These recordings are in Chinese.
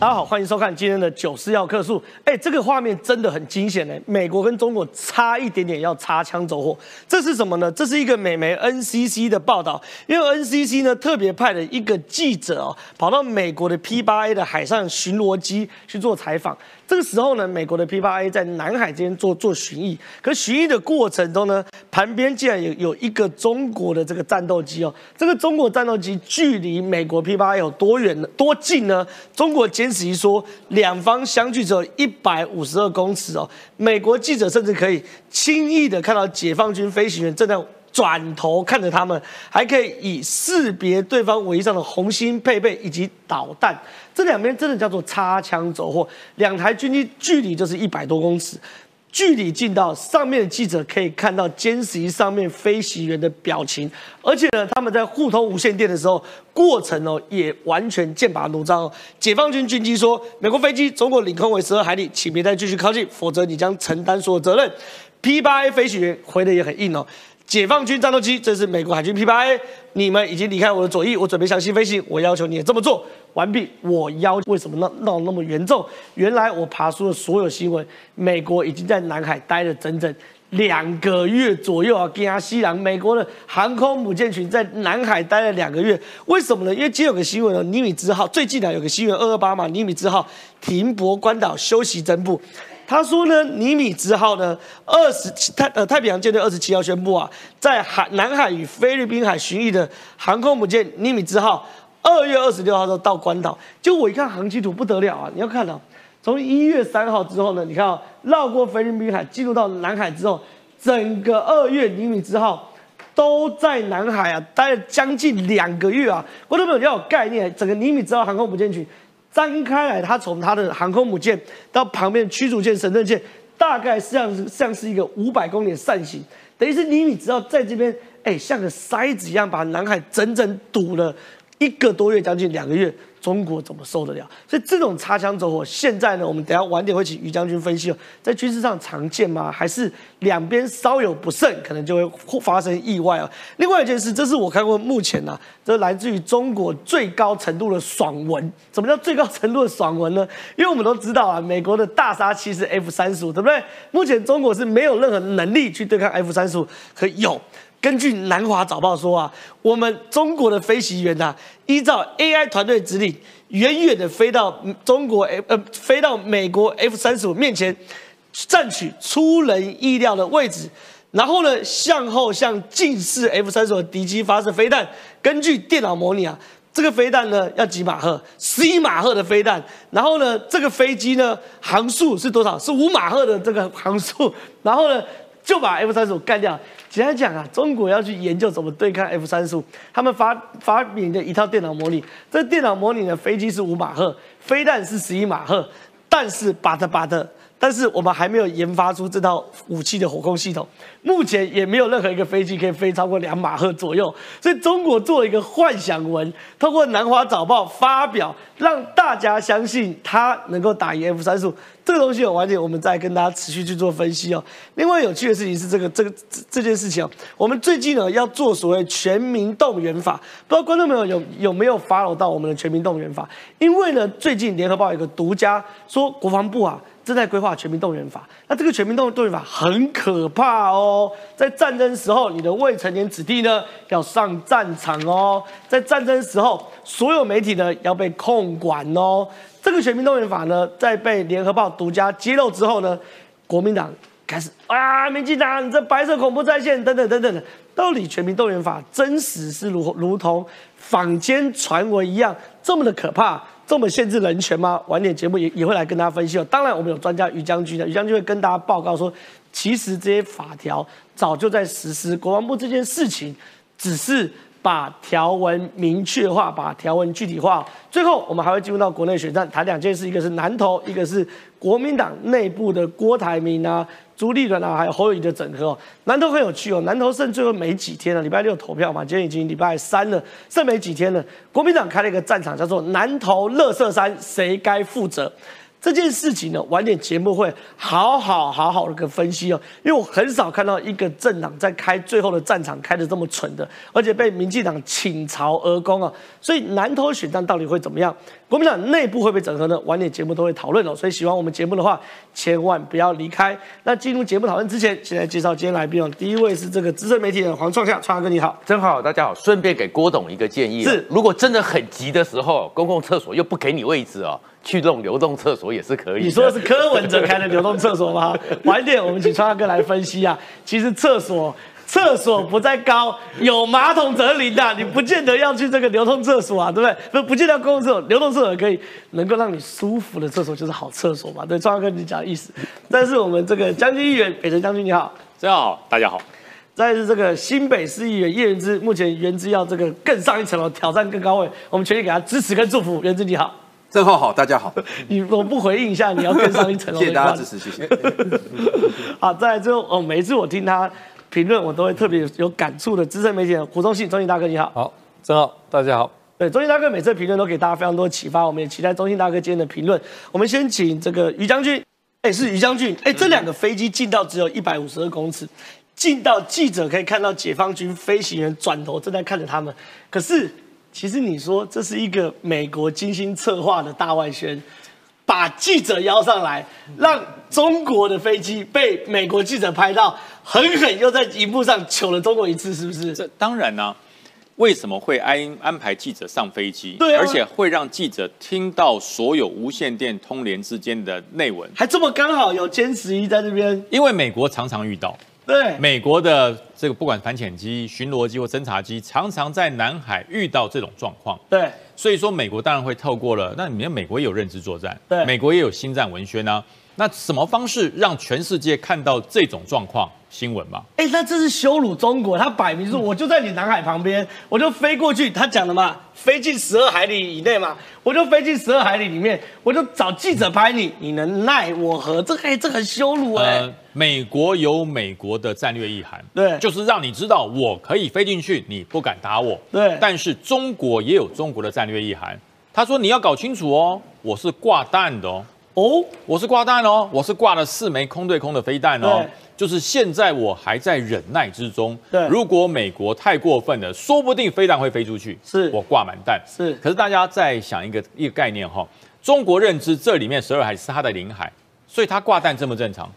大家好，欢迎收看今天的九四要客数。哎，这个画面真的很惊险呢，美国跟中国差一点点要擦枪走火。这是什么呢？这是一个美媒 NCC 的报道，因为 NCC 呢特别派了一个记者哦，跑到美国的 P8A 的海上巡逻机去做采访。这个时候呢，美国的 P8A 在南海这边做做巡弋，可巡弋的过程中呢，旁边竟然有有一个中国的这个战斗机哦，这个中国战斗机距离美国 P8A 有多远呢？多近呢？中国坚持一说，两方相距只有一百五十二公尺哦。美国记者甚至可以轻易的看到解放军飞行员正在。转头看着他们，还可以以识别对方尾上的红心配备以及导弹，这两边真的叫做擦枪走火。两台军机距离就是一百多公尺，距离近到上面的记者可以看到歼十一上面飞行员的表情，而且呢，他们在互通无线电的时候，过程哦也完全剑拔弩张哦。解放军军机说：“美国飞机中国领空为十二海里，请别再继续靠近，否则你将承担所有责任。”P8A 飞行员回的也很硬哦。解放军战斗机，这是美国海军 P8A，你们已经离开我的左翼，我准备向西飞行，我要求你也这么做。完毕，我要为什么闹闹那么严重？原来我爬出了所有新闻，美国已经在南海待了整整两个月左右啊！跟阿西郎，美国的航空母舰群在南海待了两个月，为什么呢？因为今天有个新闻哦，尼米兹号最近呢有个新闻，二二八嘛，尼米兹号停泊关岛休息增补。他说呢，尼米兹号呢，二十太呃太平洋舰队二十七号宣布啊，在海南海与菲律宾海巡弋的航空母舰尼米兹号，二月二十六号候到关岛。就我一看航机图不得了啊！你要看到，从一月三号之后呢，你看啊，绕过菲律宾海进入到南海之后，整个二月尼米兹号都在南海啊待了将近两个月啊。观众朋友要有概念，整个尼米兹号航空母舰群。张开来，它从它的航空母舰到旁边驱逐舰、神盾舰，大概像像是一个五百公里的扇形，等于是你你知道在这边，哎，像个筛子一样把南海整整堵了一个多月，将近两个月。中国怎么受得了？所以这种擦枪走火，现在呢，我们等下晚点会请于将军分析哦，在军事上常见吗？还是两边稍有不慎，可能就会发生意外啊？另外一件事，这是我看过目前呢，这来自于中国最高程度的爽文。什么叫最高程度的爽文呢？因为我们都知道啊，美国的大杀器是 F 三十五，对不对？目前中国是没有任何能力去对抗 F 三十五，可有。根据南华早报说啊，我们中国的飞行员呐，依照 AI 团队指令，远远的飞到中国 F 呃，飞到美国 F 三十五面前，占取出人意料的位置，然后呢，向后向近似 F 三十五敌机发射飞弹。根据电脑模拟啊，这个飞弹呢要几马赫？十一马赫的飞弹。然后呢，这个飞机呢航速是多少？是五马赫的这个航速。然后呢，就把 F 三十五干掉。简单讲啊，中国要去研究怎么对抗 F 三十五，他们发发明的一套电脑模拟。这电脑模拟的飞机是五马赫，飞弹是十一马赫，但是巴特巴特。但是我们还没有研发出这套武器的火控系统，目前也没有任何一个飞机可以飞超过两马赫左右。所以中国做了一个幻想文，通过南华早报发表，让大家相信它能够打赢 F 三十五。这个东西有完全，我们再跟大家持续去做分析哦。另外有趣的事情是这个这个这件事情哦，我们最近呢要做所谓全民动员法，不知道观众朋友有有没有 follow 到我们的全民动员法？因为呢，最近联合报有个独家说国防部啊。正在规划全民动员法，那这个全民动动员法很可怕哦。在战争时候，你的未成年子弟呢要上战场哦。在战争时候，所有媒体呢要被控管哦。这个全民动员法呢，在被联合报独家揭露之后呢，国民党开始啊，民进党这白色恐怖在线等等等等的。到底全民动员法真实是如如同坊间传闻一样这么的可怕？这么限制人权吗？晚点节目也也会来跟大家分析哦。当然，我们有专家于将军的，于将军会跟大家报告说，其实这些法条早就在实施。国防部这件事情只是把条文明确化，把条文具体化。最后，我们还会进入到国内选战，谈两件事，一个是南投，一个是国民党内部的郭台铭啊。朱立伦啊，还有侯友谊的整合，南投很有趣哦，南投剩最后没几天了，礼拜六投票嘛，今天已经礼拜三了，剩没几天了。国民党开了一个战场，叫做南投乐色山，谁该负责？这件事情呢，晚点节目会好好好好的个分析哦，因为我很少看到一个政党在开最后的战场开的这么蠢的，而且被民进党倾巢而攻啊，所以南投选战到底会怎么样？国民党内部会不会整合呢？晚点节目都会讨论哦，所以喜欢我们节目的话，千万不要离开。那进入节目讨论之前，先来介绍今天来宾哦，第一位是这个资深媒体人黄创夏，创夏哥你好，真好，大家好，顺便给郭董一个建议，是如果真的很急的时候，公共厕所又不给你位置哦。去这种流动厕所也是可以。你说的是柯文哲开的流动厕所吗？晚点我们请川大哥来分析啊。其实厕所厕所不在高，有马桶则灵的，你不见得要去这个流通厕所啊，对不对？不不见得公共厕所，流动厕所可以能够让你舒服的厕所就是好厕所嘛。对，庄大哥你讲的意思。但是我们这个将军议员北辰将军你好，大家好，大家好。再是这个新北市议员叶元之，目前元之要这个更上一层楼，挑战更高位，我们全力给他支持跟祝福。元之你好。郑浩好，大家好。你我不回应一下，你要更上一层楼。谢谢大家支持，谢谢。好，再来之后，哦，每一次我听他评论，我都会特别有感触的。资深媒体人胡忠信，中信大哥你好。好，郑浩，大家好。对，中信大哥每次评论都给大家非常多启发，我们也期待中信大哥今天的评论。我们先请这个于将军，哎，是于将军，哎，这两个飞机近到只有一百五十二公尺，近到记者可以看到解放军飞行员转头正在看着他们，可是。其实你说这是一个美国精心策划的大外宣，把记者邀上来，让中国的飞机被美国记者拍到，狠狠又在荧幕上糗了中国一次，是不是？这当然呢。为什么会安安排记者上飞机？对，而且会让记者听到所有无线电通联之间的内文，还这么刚好有歼十一在这边？因为美国常常遇到。对，美国的这个不管反潜机、巡逻机或侦察机，常常在南海遇到这种状况。对，所以说美国当然会透过了。那你看，美国也有认知作战，对，美国也有星战文宣呢。那什么方式让全世界看到这种状况新闻吗？哎，那这是羞辱中国。他摆明说，我就在你南海旁边，我就飞过去。他讲的嘛，飞进十二海里以内嘛，我就飞进十二海里里面，我就找记者拍你，你能奈我何？这哎，这很羞辱哎。美国有美国的战略意涵，对，就是让你知道我可以飞进去，你不敢打我。对，但是中国也有中国的战略意涵。他说你要搞清楚哦，我是挂弹的哦。哦，我是挂弹哦，我是挂了四枚空对空的飞弹哦，就是现在我还在忍耐之中。对，如果美国太过分了，说不定飞弹会飞出去。是，我挂满弹。是，可是大家再想一个一个概念哈，中国认知这里面十二海是它的领海，所以它挂弹正不正常？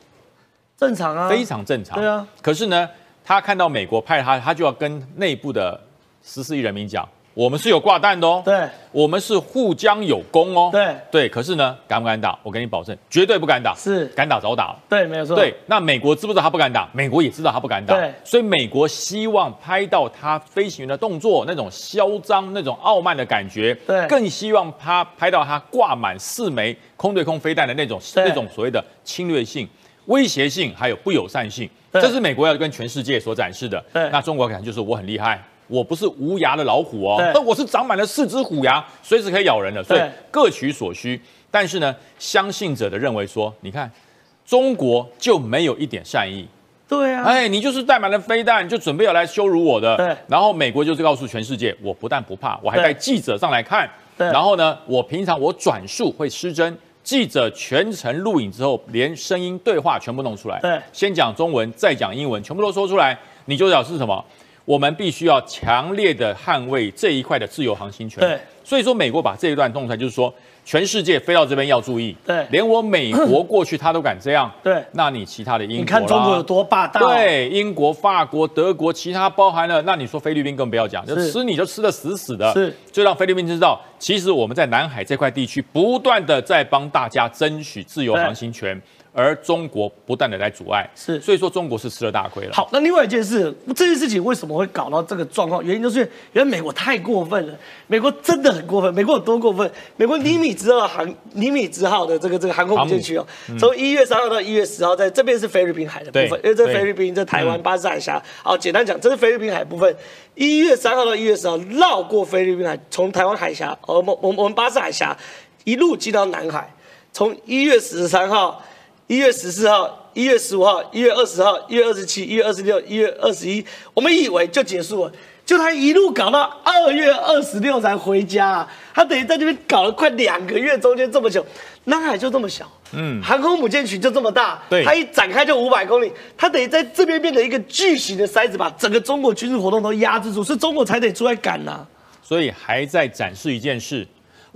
正常啊，非常正常。对啊，可是呢，他看到美国派他，他就要跟内部的十四亿人民讲。我们是有挂弹的哦，对，我们是互将有功哦，对对。可是呢，敢不敢打？我跟你保证，绝对不敢打。是，敢打早打。对，没有错。对，那美国知不知道他不敢打？美国也知道他不敢打。对，所以美国希望拍到他飞行员的动作，那种嚣张、那种傲慢的感觉。对，更希望他拍到他挂满四枚空对空飞弹的那种那种所谓的侵略性、威胁性，还有不友善性。这是美国要跟全世界所展示的。对，那中国可能就是我很厉害。我不是无牙的老虎哦，那我是长满了四只虎牙，随时可以咬人的，所以各取所需。但是呢，相信者的认为说，你看中国就没有一点善意，对啊，哎，你就是带满了飞弹，就准备要来羞辱我的。对，然后美国就是告诉全世界，我不但不怕，我还带记者上来看。对，然后呢，我平常我转述会失真，记者全程录影之后，连声音对话全部弄出来。对，先讲中文，再讲英文，全部都说出来，你就表示什么？我们必须要强烈的捍卫这一块的自由航行权。对，所以说美国把这一段弄出来，就是说全世界飞到这边要注意。对，连我美国过去他都敢这样。对，那你其他的英国，你看中国有多霸道？对，英国、法国、德国，其他包含了，那你说菲律宾更不要讲，就吃你就吃的死死的。是，就让菲律宾知道，其实我们在南海这块地区不断的在帮大家争取自由航行权。而中国不断的来阻碍，是，所以说中国是吃了大亏了。好，那另外一件事，这件事情为什么会搞到这个状况？原因就是原来美国太过分了，美国真的很过分。美国有多过分？美国尼米兹号航尼米兹号的这个这个航空母舰区哦，从一月三号到一月十号，在这边是菲律宾海的部分，因为这菲律宾在台湾巴士海峡。好，简单讲，这是菲律宾海部分。一月三号到一月十号，绕过菲律宾海，从台湾海峡，我们我们我们巴士海峡一路进到南海，从一月十三号。一月十四号、一月十五号、一月二十号、一月二十七、一月二十六、一月二十一，我们以为就结束了，就他一路搞到二月二十六才回家，他等于在这边搞了快两个月，中间这么久，南海就这么小，嗯，航空母舰群就这么大，对，它一展开就五百公里，它等于在这边变成一个巨型的筛子，把整个中国军事活动都压制住，是中国才得出来赶呐。所以还在展示一件事，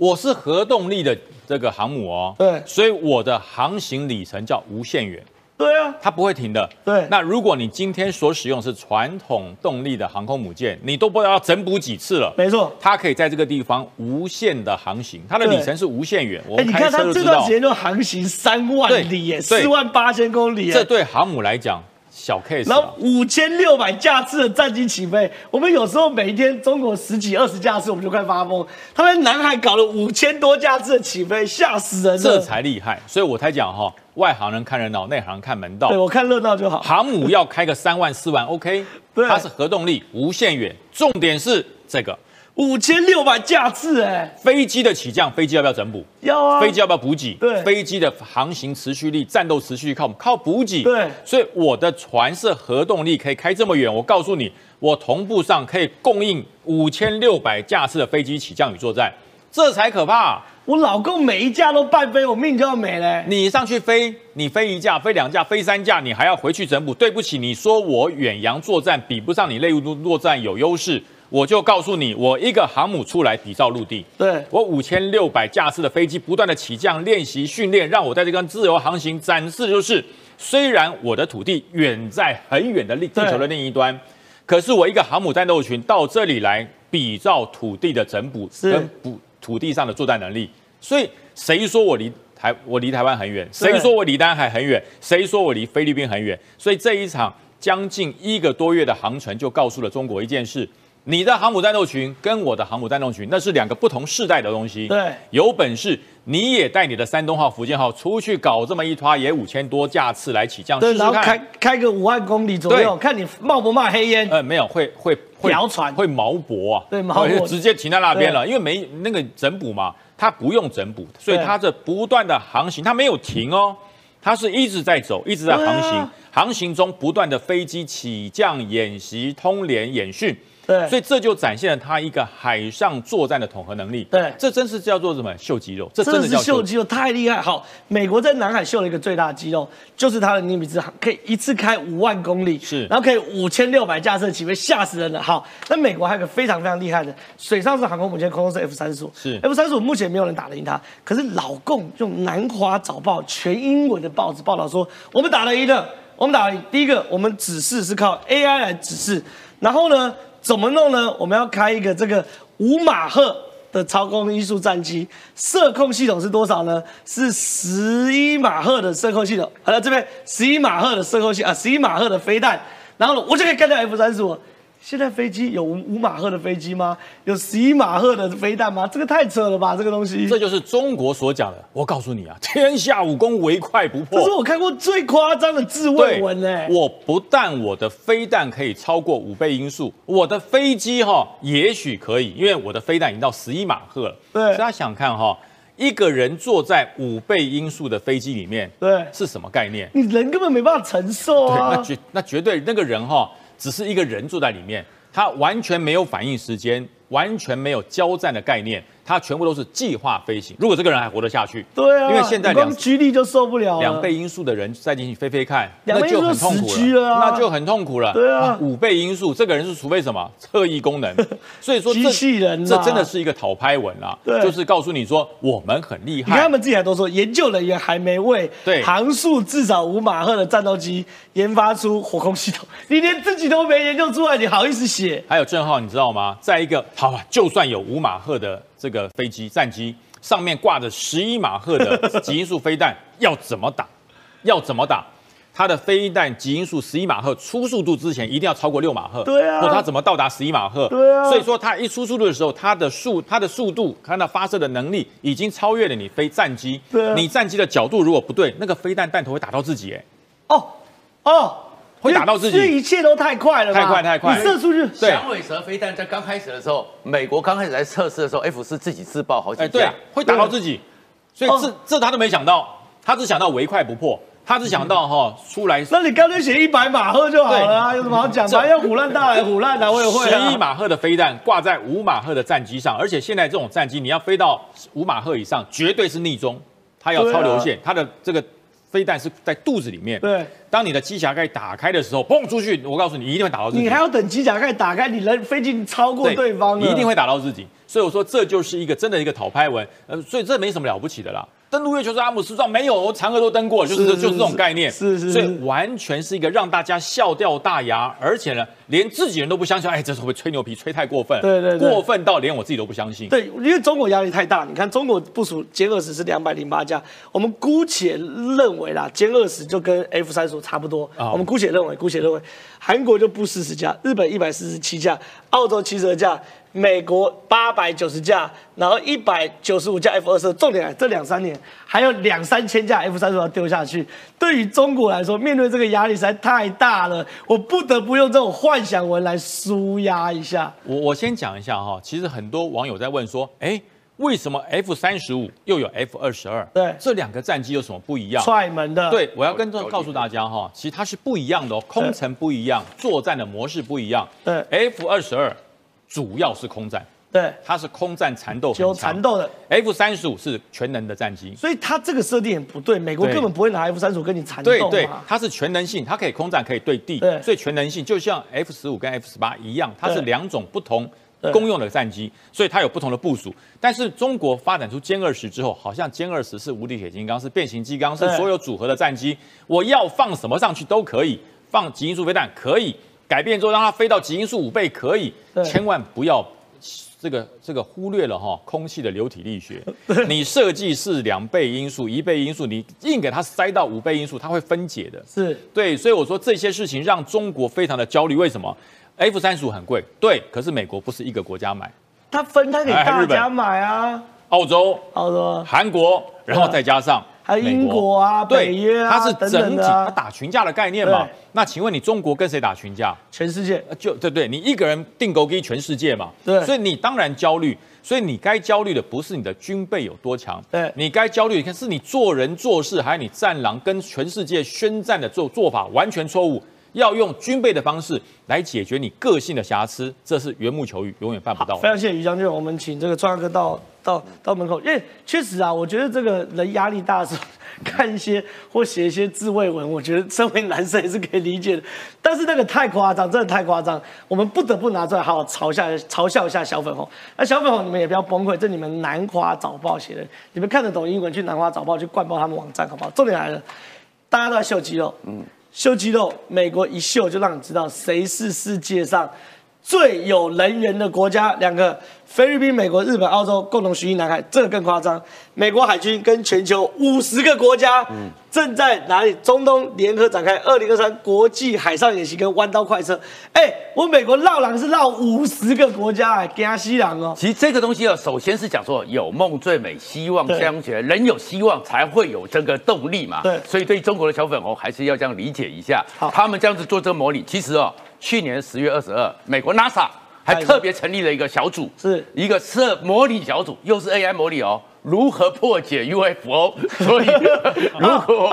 我是核动力的这个航母哦，对，所以我的航行里程叫无限远。对啊，它不会停的。对，那如果你今天所使用是传统动力的航空母舰，你都不知道要整补几次了。没错，它可以在这个地方无限的航行，它的里程是无限远。哎，你看它这段时间就航行三万里耶，四万八千公里。这对航母来讲。小 case，然后五千六百架次的战机起飞，我们有时候每一天中国十几二十架次，我们就快发疯。他们南海搞了五千多架次的起飞，吓死人了。这才厉害，所以我才讲哈，外行人看热闹，内行人看门道。对我看热闹就好。航母要开个三万四万，OK，它是核动力，无限远，重点是这个。五千六百架次，哎，飞机的起降，飞机要不要整补？要啊。飞机要不要补给？对。飞机的航行持续力、战斗持续力靠靠补给。对。所以我的船是核动力，可以开这么远。我告诉你，我同步上可以供应五千六百架次的飞机起降与作战，这才可怕。我老公每一架都半飞，我命就要没了。你上去飞，你飞一架、飞两架、飞三架，你还要回去整补。对不起，你说我远洋作战比不上你内陆作战有优势。我就告诉你，我一个航母出来比照陆地，对我五千六百架次的飞机不断的起降练习训练，让我在这个自由航行展示就是，虽然我的土地远在很远的地球的另一端，可是我一个航母战斗群到这里来比照土地的整补跟补土地上的作战能力，所以谁说我离台我离台湾很远？谁说我离南海很远？谁说我离菲律宾很远？所以这一场将近一个多月的航程就告诉了中国一件事。你的航母战斗群跟我的航母战斗群，那是两个不同世代的东西。对，有本事你也带你的山东号、福建号出去搞这么一拖，也五千多架次来起降，对，然后开开个五万公里左右，看你冒不冒黑烟。呃，没有，会会会摇船，会毛博啊，对，毛博直接停在那边了，因为没那个整补嘛，它不用整补，所以它这不断的航行，它没有停哦，它是一直在走，一直在航行，航行中不断的飞机起降演习、通联演训。对，所以这就展现了他一个海上作战的统合能力。对，这真是叫做什么秀肌肉？这真的是秀肌肉，太厉害。好，美国在南海秀了一个最大的肌肉，就是它的尼米兹航可以一次开五万公里，是，然后可以五千六百架次起飞，吓死人了。好，那美国还有个非常非常厉害的水上是航空母舰，空中是 F 三十五，是 F 三十五，目前没有人打得赢它。可是老共用南华早报全英文的报纸报道说，我们打了赢了，我们打。第一个，我们指示是靠 AI 来指示，然后呢？怎么弄呢？我们要开一个这个五马赫的超高音速战机，射控系统是多少呢？是十一马赫的射控系统。好了，这边十一马赫的射控系啊，十一马赫的飞弹，然后呢，我就可以干掉 F 三十五。现在飞机有五五马赫的飞机吗？有十一马赫的飞弹吗？这个太扯了吧！这个东西，这就是中国所讲的。我告诉你啊，天下武功唯快不破。这是我看过最夸张的自卫文哎！我不但我的飞弹可以超过五倍音速，我的飞机哈也许可以，因为我的飞弹已经到十一马赫了。对，大家想看哈，一个人坐在五倍音速的飞机里面，对，是什么概念？你人根本没办法承受啊！那绝那绝对那个人哈。只是一个人住在里面，他完全没有反应时间，完全没有交战的概念。它全部都是计划飞行。如果这个人还活得下去，对啊，因为现在两居力就受不了，两倍音速的人再进去飞飞看，那就很痛苦了，那就很痛苦了。对啊，五倍音速，这个人是除非什么特异功能，所以说机器人，这真的是一个讨拍文啊，对，就是告诉你说我们很厉害。你看他们自己还都说，研究人员还没为对航速至少五马赫的战斗机研发出火控系统，你连自己都没研究出来，你好意思写？还有郑浩，你知道吗？在一个好吧，就算有五马赫的。这个飞机战机上面挂着十一马赫的 极音速飞弹，要怎么打？要怎么打？它的飞弹极音速十一马赫出速度之前一定要超过六马赫。对啊。或它怎么到达十一马赫？对啊。所以说它一出速度的时候，它的速它的速度，它的发射的能力已经超越了你飞战机。对。你战机的角度如果不对，那个飞弹弹头会打到自己。哎。哦哦。会打到自己，这一切都太快了，太快太快！你射出去，响尾蛇飞弹在刚开始的时候，美国刚开始在测试的时候，F 四自己自爆好几架，会打到自己，所以这这他都没想到，他只想到唯快不破。他只想到哈出来。那你干脆写一百马赫就好了啊，有什么好讲？反正要虎烂大来虎烂的，我也会。十一马赫的飞弹挂在五马赫的战机上，而且现在这种战机你要飞到五马赫以上，绝对是逆中，它要超流线，它的这个。飞弹是在肚子里面。对，当你的机甲盖打开的时候，蹦出去，我告诉你，一定会打到自己。你还要等机甲盖打开，你人飞机超过对方，你一定会打到自己。所以我说，这就是一个真的一个讨拍文。呃，所以这没什么了不起的啦。登陆月球是阿姆斯壮没有，嫦娥都登过，就是就是这种概念，是是，所以完全是一个让大家笑掉大牙，而且呢，连自己人都不相信，哎，这是会吹牛皮，吹太过分？对对，过分到连我自己都不相信。对，因为中国压力太大，你看中国部署歼二十是两百零八架，我们姑且认为啦，歼二十就跟 F 三十五差不多，我们姑且认为，姑且认为，韩国就不四十架，日本一百四十七架，澳洲七十二架。美国八百九十架，然后一百九十五架 F 二十，重点这两三年还有两三千架 F 三十要丢下去。对于中国来说，面对这个压力实在太大了，我不得不用这种幻想文来舒压一下。我我先讲一下哈，其实很多网友在问说，哎，为什么 F 三十五又有 F 二十二？对，这两个战机有什么不一样？踹门的。对，我要跟众告诉大家哈，其实它是不一样的哦，空层不一样，作战的模式不一样。对，F 二十二。主要是空战，对，它是空战缠斗，有缠斗的。F 三十五是全能的战机，所以它这个设定也不对。美国根本不会拿 F 三十五跟你缠斗对对，它是全能性，它可以空战，可以对地，所以全能性就像 F 十五跟 F 十八一样，它是两种不同公用的战机，所以它有不同的部署。但是中国发展出歼二十之后，好像歼二十是无敌铁金刚，是变形金刚，是所有组合的战机，我要放什么上去都可以，放极音速飞弹可以，改变之后让它飞到极音速五倍可以，千万不要。这个这个忽略了哈空气的流体力学，你设计是两倍音速、一倍音速，你硬给它塞到五倍音速，它会分解的。是对，所以我说这些事情让中国非常的焦虑。为什么？F 三十五很贵，对，可是美国不是一个国家买，它分开给大家买啊，澳洲、澳洲、韩国，然后再加上。还有英国啊，北约啊，它是整体，它打群架的概念嘛。那请问你中国跟谁打群架？全世界。就对对，你一个人定勾给全世界嘛。对。所以你当然焦虑，所以你该焦虑的不是你的军备有多强，对你该焦虑，你看是你做人做事，还有你战狼跟全世界宣战的做做法完全错误。要用军备的方式来解决你个性的瑕疵，这是缘木求鱼，永远办不到。非常谢谢于将军，我们请这个川哥到到到门口，因为确实啊，我觉得这个人压力大的时候，看一些或写一些自慰文，我觉得身为男生也是可以理解的。但是那个太夸张，真的太夸张，我们不得不拿出来好好嘲笑嘲笑一下小粉红。那小粉红你们也不要崩溃，这你们南华早报写的，你们看得懂英文去南华早报去灌爆他们网站好不好？重点来了，大家都在秀肌肉，嗯。秀肌肉，美国一秀就让你知道谁是世界上最有能源的国家。两个。菲律宾、美国、日本、澳洲共同巡弋南海，这个更夸张。美国海军跟全球五十个国家正在哪里？中东联合展开二零二三国际海上演习跟弯刀快车。哎，我美国绕狼是绕五十个国家哎，加西狼哦。其实这个东西啊，首先是讲说有梦最美，希望相随，人有希望才会有这个动力嘛。对，所以对中国的小粉红还是要这样理解一下。好他们这样子做这个模拟，其实哦，去年十月二十二，美国 NASA。还特别成立了一个小组，是一个设模拟小组，又是 AI 模拟哦。如何破解 UFO？所以如果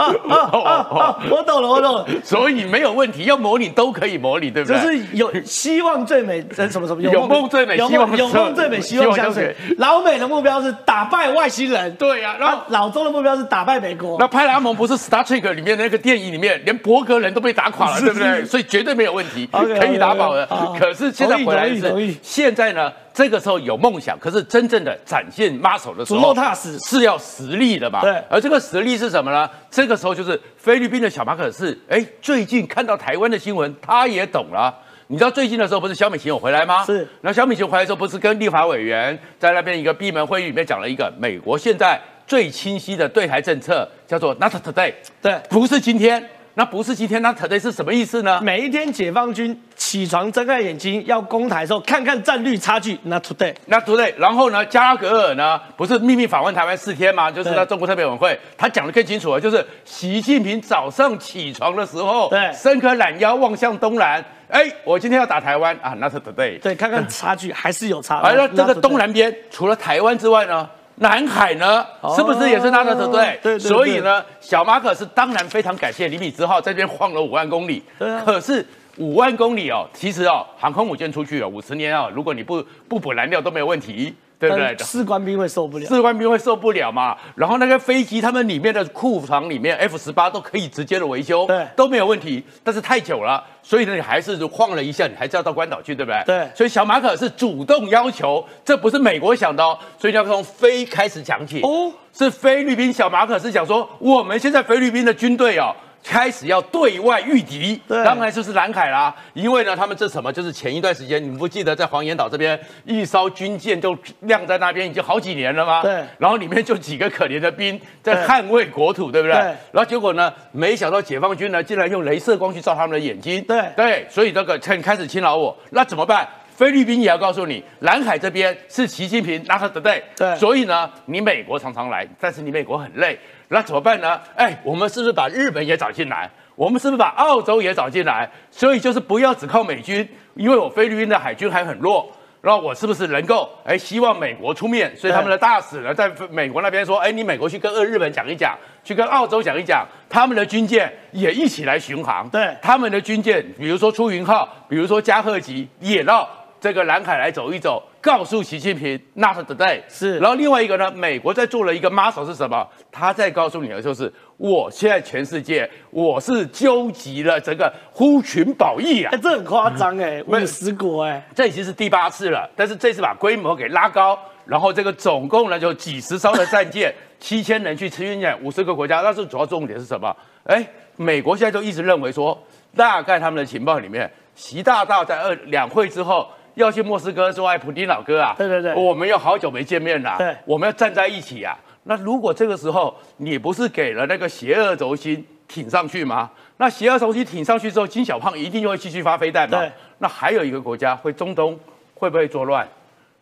我懂了，我懂了。所以没有问题，要模拟都可以模拟，对不对？就是有希望最美，什么什么 有梦最美，希望有梦最美，希望相随。老美的目标是打败外星人，对呀。然后老周的目标是打败美国。那派拉蒙不是 Star Trek 里面那个电影里面，连伯格人都被打垮了，对不对？所以绝对没有问题，可以打保的。可是现在回来是现在呢？这个时候有梦想，可是真正的展现 muscle 的时候，踏实是要实力的嘛？对。而这个实力是什么呢？这个时候就是菲律宾的小马可是，哎，最近看到台湾的新闻，他也懂了。你知道最近的时候不是小美琴有回来吗？是。那小美琴回来的时候，不是跟立法委员在那边一个闭门会议里面讲了一个美国现在最清晰的对台政策，叫做 Not Today。对，不是今天。那不是今天，那 today 是什么意思呢？每一天解放军起床睁开眼睛要攻台的时候，看看战略差距。那 today，那 today，然后呢，加拉格尔呢，不是秘密访问台湾四天吗？就是在中国特别委员会，他讲的更清楚了，就是习近平早上起床的时候，对，伸个懒腰望向东南，哎，我今天要打台湾啊，那是 today。对，看看差距还是有差。而这个东南边除了台湾之外呢？南海呢，是不是也是他的团队？对，所以呢，小马可是当然非常感谢李米之号在这边晃了五万公里。可是五万公里哦，其实哦，航空母舰出去哦，五十年哦，如果你不不补燃料都没有问题。对不对？士官兵会受不了，士官兵会受不了嘛。然后那个飞机，他们里面的库房里面，F 十八都可以直接的维修，对，都没有问题。但是太久了，所以呢，你还是晃了一下，你还是要到关岛去，对不对？对。所以小马可是主动要求，这不是美国想的哦。所以要从飞开始讲起哦，是菲律宾小马可是讲说，我们现在菲律宾的军队哦。开始要对外御敌，当然就是南海啦。因为呢，他们这什么，就是前一段时间，你们不记得在黄岩岛这边一艘军舰就亮在那边，已经好几年了吗？对。然后里面就几个可怜的兵在捍卫国土，对不对？对。然后结果呢，没想到解放军呢，竟然用镭射光去照他们的眼睛。对。对。所以这个趁开始侵扰我，那怎么办？菲律宾也要告诉你，南海这边是习近平拉他的队。对。所以呢，你美国常常来，但是你美国很累。那怎么办呢？哎，我们是不是把日本也找进来？我们是不是把澳洲也找进来？所以就是不要只靠美军，因为我菲律宾的海军还很弱。然后我是不是能够哎，希望美国出面？所以他们的大使呢，在美国那边说：哎，你美国去跟日本讲一讲，去跟澳洲讲一讲，他们的军舰也一起来巡航。对，他们的军舰，比如说出云号，比如说加贺级，也到这个南海来走一走。告诉习近平，not today。是，然后另外一个呢，美国在做了一个 muscle 是什么？他在告诉你的就是，我现在全世界我是纠集了整个呼群保义啊，这很夸张哎，五十国哎，这已经是第八次了，但是这次把规模给拉高，然后这个总共呢就几十艘的战舰，七千人去支援五十个国家，但是主要重点是什么？哎，美国现在就一直认为说，大概他们的情报里面，习大大在二两会之后。要去莫斯科说：“哎，普丁老哥啊，对对对，我们要好久没见面了，对，我们要站在一起啊。那如果这个时候你不是给了那个邪恶轴心挺上去吗？那邪恶轴心挺上去之后，金小胖一定就会继续发飞弹嘛？对。那还有一个国家会中东会不会作乱？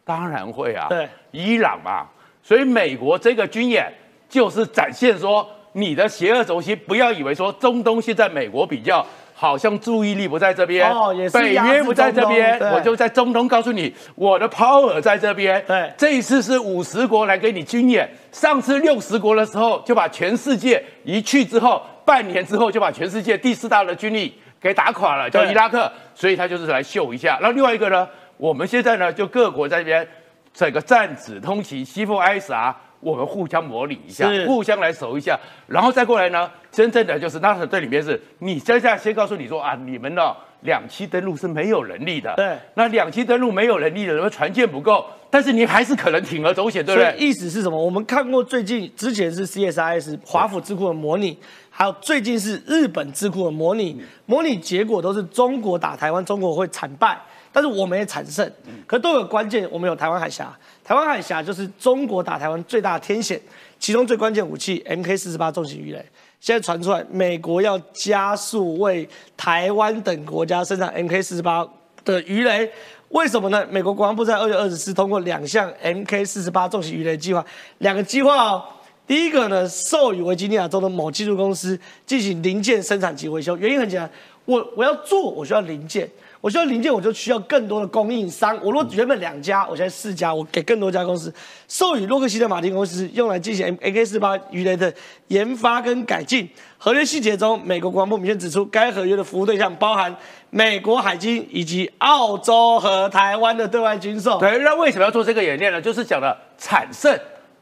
当然会啊。对，伊朗嘛。所以美国这个军演就是展现说，你的邪恶轴心不要以为说中东现在美国比较。好像注意力不在这边，哦，也是北约不在这边，我就在中东告诉你，我的 power 在这边。对，这一次是五十国来给你军演，上次六十国的时候就把全世界一去之后，半年之后就把全世界第四大的军力给打垮了，叫伊拉克，所以他就是来秀一下。然后另外一个呢，我们现在呢就各国在这边整个战指通旗，西部 ISR。我们互相模拟一下，互相来守一下，然后再过来呢。真正的就是那这里面是你现在先告诉你说啊，你们的两栖登陆是没有能力的。对，那两栖登陆没有能力的，因为船舰不够，但是你还是可能铤而走险，对不对？意思是什么？我们看过最近之前是 CSIS 华府智库的模拟，还有最近是日本智库的模拟，模拟结果都是中国打台湾，中国会惨败。但是我们也产胜，可都有关键。我们有台湾海峡，台湾海峡就是中国打台湾最大的天险。其中最关键武器 MK 四十八重型鱼雷，现在传出来，美国要加速为台湾等国家生产 MK 四十八的鱼雷。为什么呢？美国国防部在二月二十四通过两项 MK 四十八重型鱼雷计划，两个计划哦。第一个呢，授予维吉尼亚州的某技术公司进行零件生产及维修。原因很简单，我我要做，我需要零件。我需要零件，我就需要更多的供应商。我如果原本两家，我现在四家，我给更多家公司授予洛克希德马丁公司用来进行 M A K 四八鱼雷的研发跟改进。合约细节中，美国国防部明确指出，该合约的服务对象包含美国海军以及澳洲和台湾的对外军售。对，那为什么要做这个演练呢？就是讲了产胜。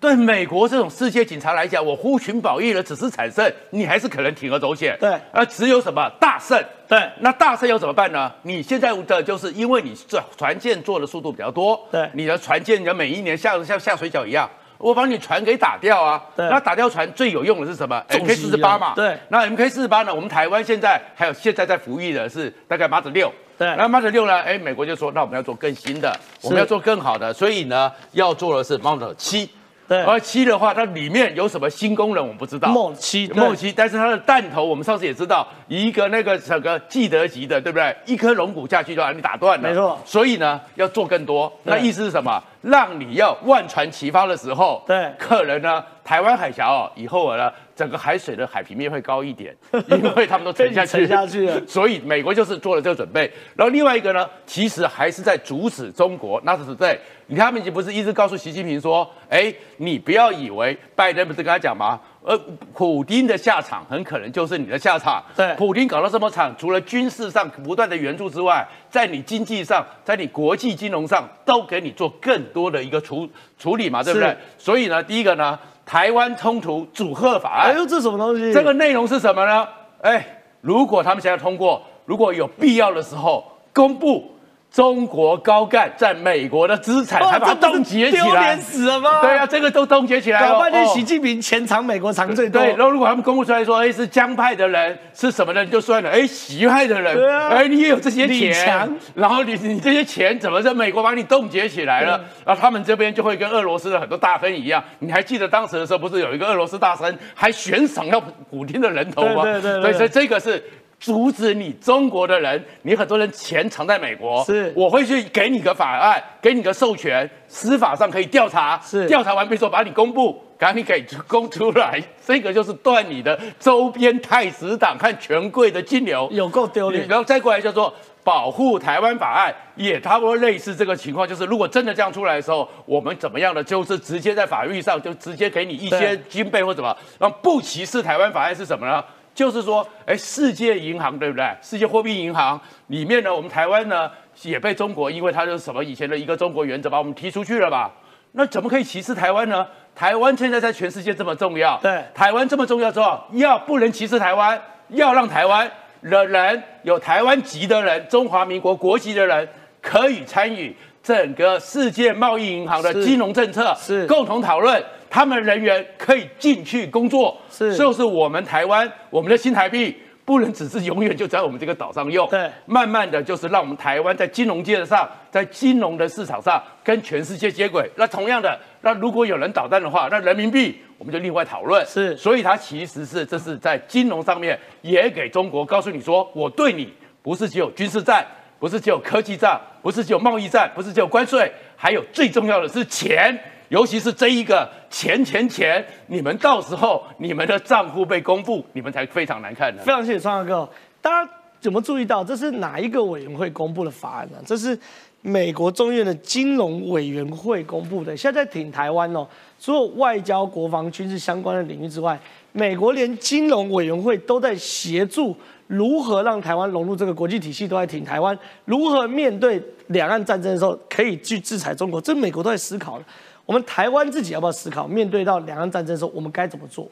对美国这种世界警察来讲，我呼群保义了，只是产胜，你还是可能铤而走险。对，而只有什么大胜。对，那大胜又怎么办呢？你现在的就是因为你这船舰做的速度比较多，对，你的船舰你每一年像像下水饺一样，我把你船给打掉啊。对，那打掉船最有用的是什么？M K 四十八嘛。对，那 M K 四十八呢？我们台湾现在还有现在在服役的是大概马子六。对，那马子六呢？哎，美国就说那我们要做更新的，我们要做更好的，所以呢要做的是马子七。对，而七的话，它里面有什么新功能，我们不知道。梦七，梦七，但是它的弹头，我们上次也知道，一个那个整个记得级的，对不对？一颗龙骨下去就把你打断了。没错。所以呢，要做更多。那意思是什么？让你要万船齐发的时候，对，客人呢台湾海峡哦，以后呢，整个海水的海平面会高一点，因为他们都沉下去，沉下去了。所以美国就是做了这个准备。然后另外一个呢，其实还是在阻止中国，那是在你看他们已经不是一直告诉习近平说，哎，你不要以为拜登不是跟他讲吗？呃普京的下场很可能就是你的下场。对，普京搞到这么惨，除了军事上不断的援助之外，在你经济上，在你国际金融上，都给你做更多的一个处处理嘛，对不对？所以呢，第一个呢，台湾冲突组合法案，哎呦，这什么东西？这个内容是什么呢？哎，如果他们想要通过，如果有必要的时候公布。中国高干在美国的资产，还把它冻结起来，丢脸死了吗？对啊，这个都冻结起来了。搞半天，习近平钱藏美国藏最多。对，然后如果他们公布出来说，哎，是江派的人，是什么人就算了。哎，习派的人，哎，你也有这些钱，然后你你这些钱怎么在美国把你冻结起来了？然后他们这边就会跟俄罗斯的很多大亨一样。你还记得当时的时候，不是有一个俄罗斯大亨还悬赏要普京的人头吗？对对对。所以这个是。阻止你中国的人，你很多人钱藏在美国，是，我会去给你个法案，给你个授权，司法上可以调查，是，调查完毕之后把你公布，赶紧给公出来，这个就是断你的周边太子党和权贵的金流，有够丢脸。然后再过来叫做保护台湾法案，也差不多类似这个情况，就是如果真的这样出来的时候，我们怎么样的，就是直接在法律上就直接给你一些军备或什么，然后不歧视台湾法案是什么呢？就是说，哎，世界银行对不对？世界货币银行里面呢，我们台湾呢也被中国，因为它是什么以前的一个中国原则，把我们踢出去了吧？那怎么可以歧视台湾呢？台湾现在在全世界这么重要，对，台湾这么重要之后，要不能歧视台湾，要让台湾的人有台湾籍的人，中华民国国籍的人可以参与整个世界贸易银行的金融政策，是共同讨论。他们人员可以进去工作，是，就是我们台湾，我们的新台币不能只是永远就在我们这个岛上用，对，慢慢的就是让我们台湾在金融界上，在金融的市场上跟全世界接轨。那同样的，那如果有人捣蛋的话，那人民币我们就另外讨论。是，所以它其实是这是在金融上面也给中国告诉你说，我对你不是只有军事战，不是只有科技战，不是只有贸易战，不是只有关税，还有最重要的是钱。尤其是这一个钱钱钱，你们到时候你们的账户被公布，你们才非常难看的。非常谢谢创大哥，大家有没有注意到这是哪一个委员会公布的法案呢？这是美国众院的金融委员会公布的。现在挺台湾哦，除了外交、国防、军事相关的领域之外，美国连金融委员会都在协助如何让台湾融入这个国际体系，都在挺台湾，如何面对两岸战争的时候可以去制裁中国，这美国都在思考了。我们台湾自己要不要思考？面对到两岸战争的时候，我们该怎么做？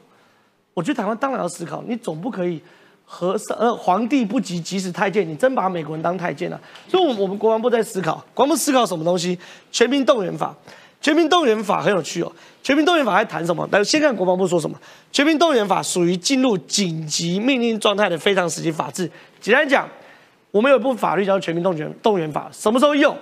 我觉得台湾当然要思考。你总不可以和呃皇帝不急急死太监，你真把美国人当太监了？所以，我我们国防部在思考，国防部思考什么东西？全民动员法，全民动员法很有趣哦。全民动员法还谈什么？来，先看国防部说什么。全民动员法属于进入紧急命令状态的非常时期法制。简单讲，我们有一部法律叫《全民动员动员法》，什么时候用？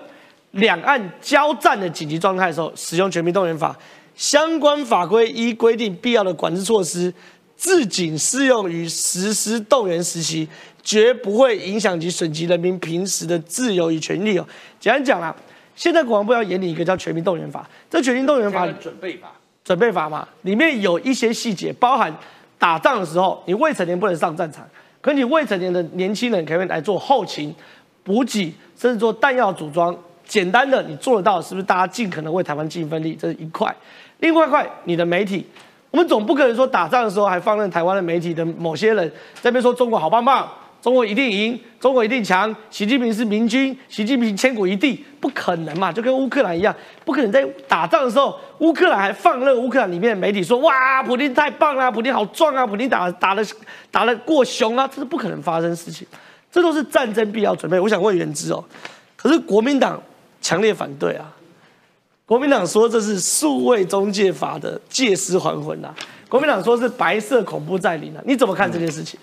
两岸交战的紧急状态的时候，使用全民动员法相关法规依规定必要的管制措施，自仅适用于实施动员时期，绝不会影响及损及人民平时的自由与权利哦。简单讲啦，现在国防部要研拟一个叫全民动员法，这全民动员法准备法，准备法嘛，里面有一些细节，包含打仗的时候，你未成年不能上战场，可你未成年的年轻人可以来做后勤补给，甚至做弹药组装。简单的，你做得到，是不是？大家尽可能为台湾尽一份力，这是一块。另外一块，你的媒体，我们总不可能说打仗的时候还放任台湾的媒体的某些人在那边说中国好棒棒，中国一定赢，中国一定强，习近平是明君，习近平千古一帝，不可能嘛？就跟乌克兰一样，不可能在打仗的时候，乌克兰还放任乌克兰里面的媒体说哇，普京太棒啊，普京好壮啊，普京打打的打的过凶啊，这是不可能发生事情，这都是战争必要准备。我想问原之哦，可是国民党。强烈反对啊！国民党说这是数位中介法的借尸还魂呐。国民党说是白色恐怖在临啊。你怎么看这件事情？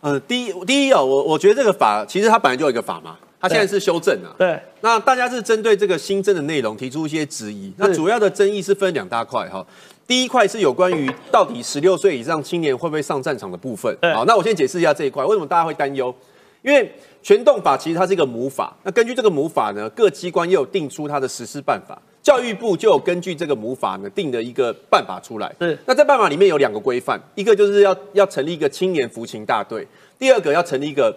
呃，第一，第一哦，我我觉得这个法其实它本来就有一个法嘛，它现在是修正啊。对。那大家是针对这个新增的内容提出一些质疑。那主要的争议是分两大块哈。第一块是有关于到底十六岁以上青年会不会上战场的部分。好，那我先解释一下这一块，为什么大家会担忧？因为全动法其实它是一个母法，那根据这个母法呢，各机关又有定出它的实施办法。教育部就有根据这个母法呢定的一个办法出来。是，那在办法里面有两个规范，一个就是要要成立一个青年服勤大队，第二个要成立一个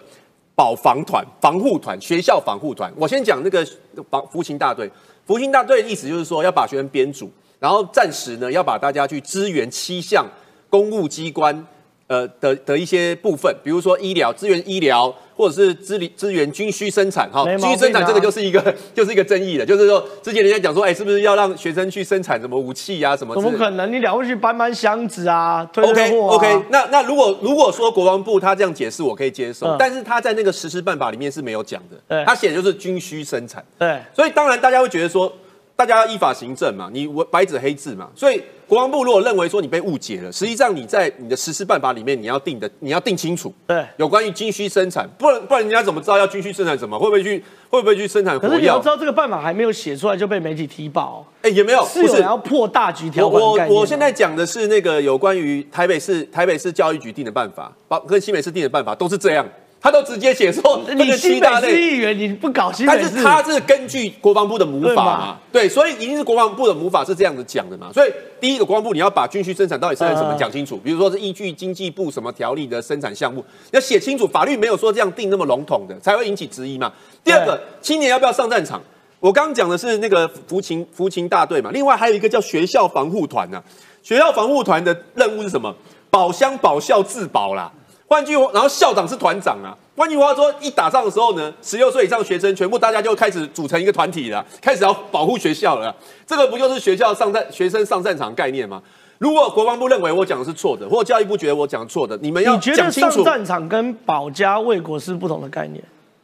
保防团、防护团、学校防护团。我先讲那个防服勤大队，服勤大队的意思就是说要把学生编组，然后暂时呢要把大家去支援七项公务机关。呃的的一些部分，比如说医疗资源、医疗，或者是资理资源军需生产，哈，军需生产这个就是一个就是一个争议的，就是说之前人家讲说，哎，是不是要让学生去生产什么武器啊什么？怎么可能？你了不起搬搬箱子啊，推推货啊？OK，那那如果如果说国防部他这样解释，我可以接受，但是他在那个实施办法里面是没有讲的，他写的就是军需生产，对，所以当然大家会觉得说。大家要依法行政嘛，你白纸黑字嘛，所以国防部如果认为说你被误解了，实际上你在你的实施办法里面你要定的，你要定清楚，对，有关于军需生产，不然不然人家怎么知道要军需生产什么？会不会去会不会去生产？可是你要知道这个办法还没有写出来就被媒体踢爆，哎，也没有，是有要破大局条款我我现在讲的是那个有关于台北市台北市教育局定的办法，包跟新北市定的办法都是这样。他都直接写说，你新北市议员你不搞新北市，但是他是根据国防部的母法嘛，对，所以一定是国防部的母法是这样子讲的嘛。所以第一个国防部你要把军需生产到底生产什么讲清楚，比如说是依据经济部什么条例的生产项目，要写清楚，法律没有说这样定那么笼统的，才会引起质疑嘛。第二个，青年要不要上战场？我刚刚讲的是那个服勤服勤大队嘛，另外还有一个叫学校防护团呢。学校防护团的任务是什么？保乡保校自保啦。换句话，然后校长是团长啊。换句话说，一打仗的时候呢，十六岁以上学生全部大家就开始组成一个团体了，开始要保护学校了。这个不就是学校上战学生上战场概念吗？如果国防部认为我讲的是错的，或者教育部觉得我讲错的，你们要讲清楚。上战场跟保家卫国是不同的概念，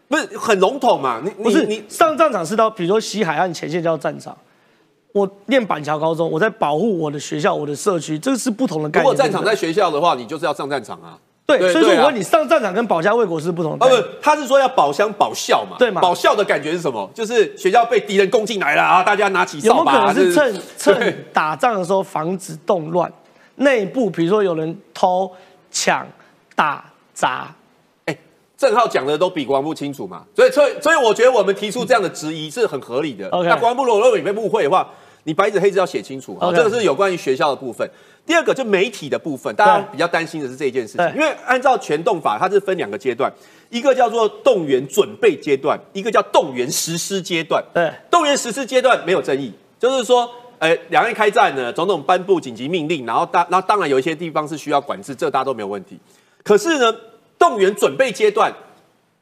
不是很笼统嘛？你不是你上战场是到比如说西海岸前线叫战场。我念板桥高中，我在保护我的学校、我的社区，这个是不同的概念。如果战场在学校的话，你就是要上战场啊。对，所以说我问你，上战场跟保家卫国是不同的。不，他是说要保乡保校嘛？对嘛？保校的感觉是什么？就是学校被敌人攻进来了啊，大家拿起扫把。有可能是趁 趁打仗的时候防止动乱？内部比如说有人偷抢打砸？哎，郑浩讲的都比国防部清楚嘛？所以，所以，所以我觉得我们提出这样的质疑是很合理的。那国防部如果被误会的话，你白纸黑字要写清楚啊。这个是有关于学校的部分。第二个就媒体的部分，大家比较担心的是这一件事情，因为按照全动法，它是分两个阶段，一个叫做动员准备阶段，一个叫动员实施阶段。对，动员实施阶段没有争议，就是说，呃，两岸开战呢，总统颁布紧急命令，然后当那当然有一些地方是需要管制，这大家都没有问题。可是呢，动员准备阶段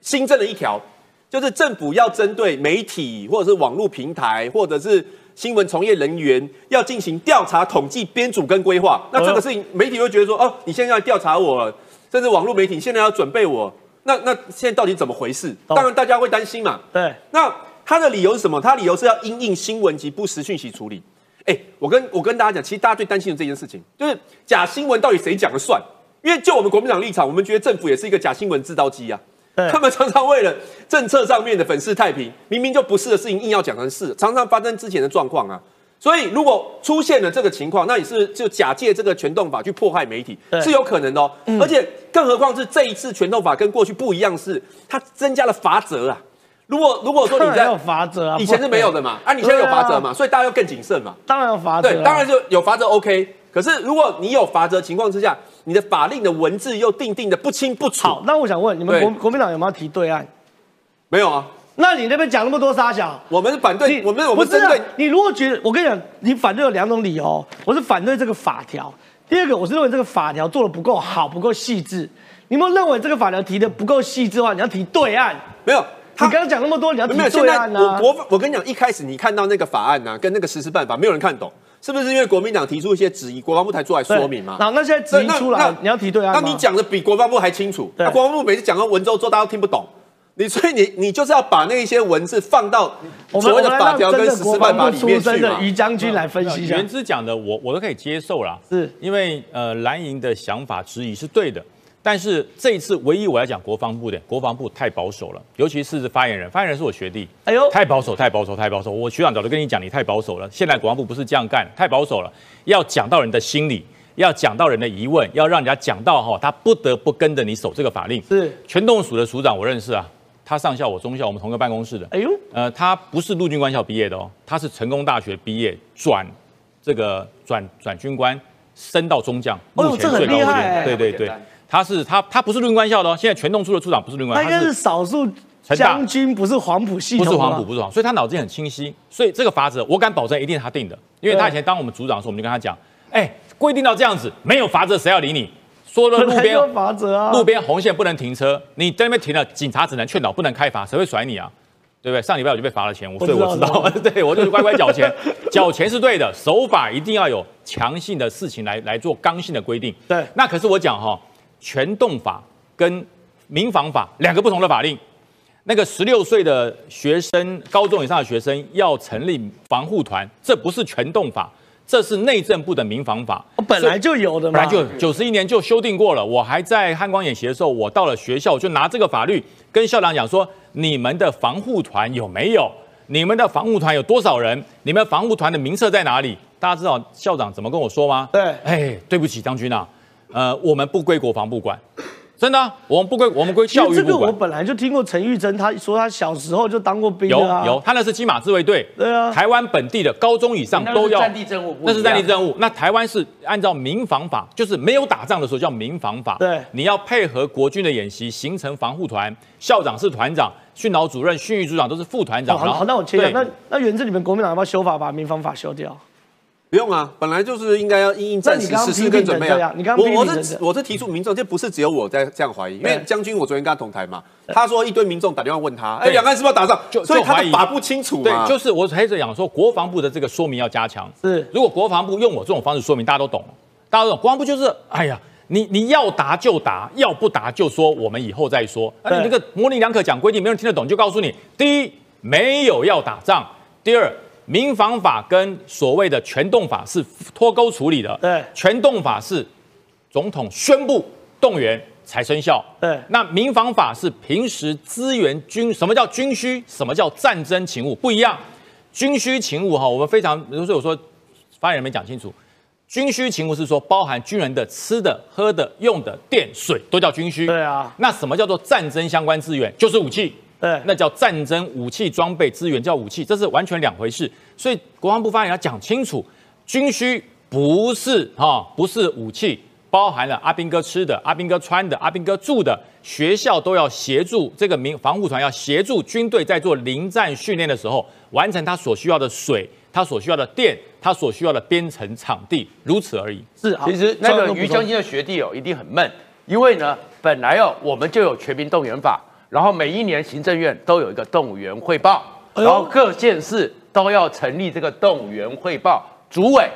新增了一条，就是政府要针对媒体或者是网络平台或者是。新闻从业人员要进行调查、统计、编组跟规划，那这个事情媒体会觉得说：哦，你现在要调查我，甚至网络媒体现在要准备我，那那现在到底怎么回事？当然大家会担心嘛。对，那他的理由是什么？他理由是要因应新闻及不实讯息处理。哎，我跟我跟大家讲，其实大家最担心的这件事情，就是假新闻到底谁讲了算？因为就我们国民党立场，我们觉得政府也是一个假新闻制造机啊。他们常常为了政策上面的粉饰太平，明明就不是的事情硬要讲成是，常常发生之前的状况啊。所以如果出现了这个情况，那也是就假借这个全动法去迫害媒体，是有可能的。而且更何况是这一次全动法跟过去不一样，是它增加了罚则啊。如果如果说你在有罚则啊，以前是没有的嘛，啊，你现在有罚则嘛，所以大家要更谨慎嘛。当然有罚则，对，当然就有罚则 OK。可是如果你有罚则情况之下，你的法令的文字又定定的不清不楚。好，那我想问你们国国民党有没有提对案？没有啊。那你那边讲那么多沙小，我们是反对，我们我们针对。你如果觉得，我跟你讲，你反对有两种理由。我是反对这个法条。第二个，我是认为这个法条做的不够好，不够细致。你们认为这个法条提的不够细致的话，你要提对案。没有，你刚刚讲那么多，你要提对案呢？我我我跟你讲，一开始你看到那个法案呢，跟那个实施办法，没有人看懂。是不是因为国民党提出一些质疑，国防部才出来说明嘛？那那现在质疑出来，你要提对啊？那你讲的比国防部还清楚。那国防部每次讲到文绉绉，大家都听不懂。你所以你你就是要把那一些文字放到所谓的法条跟实施办法里面去嘛？于将军来分析一下。原之讲的，我我都可以接受啦，是因为呃蓝营的想法质疑是对的。但是这一次，唯一我要讲国防部的，国防部太保守了，尤其是发言人，发言人是我学弟，哎呦，太保守，太保守，太保守。我学长早就跟你讲，你太保守了。现在国防部不是这样干，太保守了，要讲到人的心理，要讲到人的疑问，要让人家讲到哈，他不得不跟着你守这个法令。是全动署的署长，我认识啊，他上校我中校，我们同个办公室的。哎呦，呃，他不是陆军官校毕业的哦，他是成功大学毕业转这个转转军官，升到中将，目前最高级别。对对对，他是他他不是论官校的哦，现在全动处的处长不是陆军官，他应该是少数将军，不是黄埔系统，不是黄埔，不是黄，所以他脑子很清晰。所以这个法则，我敢保证一定是他定的，因为他以前当我们组长的时候，我们就跟他讲，哎，规定到这样子，没有法则谁要理你？说了路边 法则啊，路边红线不能停车，你在那边停了，警察只能劝导，不能开罚，谁会甩你啊？对不对？上礼拜我就被罚了钱，我所以我知道，对我就是乖乖缴钱，缴钱是对的，守法一定要有强性的事情来来做刚性的规定。对，那可是我讲哈，全动法跟民防法两个不同的法令，那个十六岁的学生，高中以上的学生要成立防护团，这不是全动法。这是内政部的民防法，本来就有的嘛，本来就九十一年就修订过了。我还在汉光演习的时候，我到了学校就拿这个法律跟校长讲说：你们的防护团有没有？你们的防护团有多少人？你们防护团的名册在哪里？大家知道校长怎么跟我说吗？对，哎，对不起，将军啊，呃，我们不归国防部管。真的，我们不归我们归教育部这个我本来就听过陈玉珍，他说他小时候就当过兵有有，他那是金马自卫队。对啊，台湾本地的高中以上都要战地政务。那是战地政务。那台湾是按照民防法，就是没有打仗的时候叫民防法。对，你要配合国军的演习，形成防护团，校长是团长，训导主任、训育组长都是副团长。好，那我切那那原则里面国民党要不要修法把民防法修掉？不用啊，本来就是应该要应应战时实施跟准备啊。你刚我我是我是提出民众，这不是只有我在这样怀疑，因为将军我昨天跟他同台嘛，他说一堆民众打电话问他，哎，两岸是不是要打仗？就所以他把不清楚嘛。对，就是我黑着讲说，国防部的这个说明要加强。是，如果国防部用我这种方式说明，大家都懂。大家都懂，国防部就是，哎呀，你你要答就答，要不答就说我们以后再说。那你那个模棱两可讲规定，没人听得懂，就告诉你：第一，没有要打仗；第二。民防法跟所谓的全动法是脱钩处理的。对，全动法是总统宣布动员才生效。对，那民防法是平时资源军，什么叫军需？什么叫战争勤务？不一样。军需勤务哈，我们非常，比如说我说发言人没讲清楚，军需勤务是说包含军人的吃的、喝的、用的、电、水都叫军需。对啊。那什么叫做战争相关资源？就是武器。对，那叫战争武器装备资源，叫武器，这是完全两回事。所以国防部发言要讲清楚，军需不是哈，不是武器，包含了阿兵哥吃的、阿兵哥穿的、阿兵哥住的，学校都要协助这个民防护团，要协助军队在做临战训练的时候，完成他所需要的水、他所需要的电、他所需要的编程场地，如此而已。是，其实那个于将军的学弟哦，一定很闷，因为呢，本来哦，我们就有全民动员法。然后每一年行政院都有一个动员汇报，然后各县市都要成立这个动员汇报，主委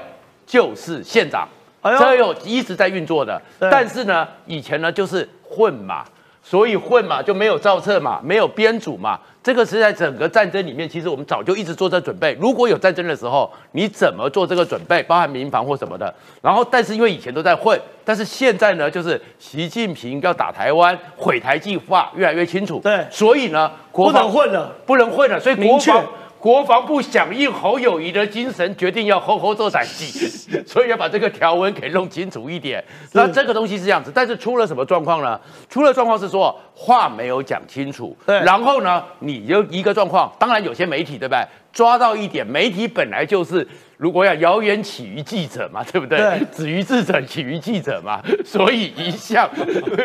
就是县长，这有一直在运作的。但是呢，以前呢就是混嘛。所以混嘛就没有造册嘛，没有编组嘛。这个是在整个战争里面，其实我们早就一直做这准备。如果有战争的时候，你怎么做这个准备，包含民防或什么的。然后，但是因为以前都在混，但是现在呢，就是习近平要打台湾，毁台计划越来越清楚。对，所以呢，不能混了，不能混了。所以国防。国防部响应侯友谊的精神，决定要好好做斩击，所以要把这个条文给弄清楚一点。那这个东西是这样子，但是出了什么状况呢？出了状况是说话没有讲清楚。对，然后呢，你就一个状况，当然有些媒体对不对？抓到一点，媒体本来就是。如果要谣言起于记者嘛，对不对？对，止于智者，起于记者嘛。所以一向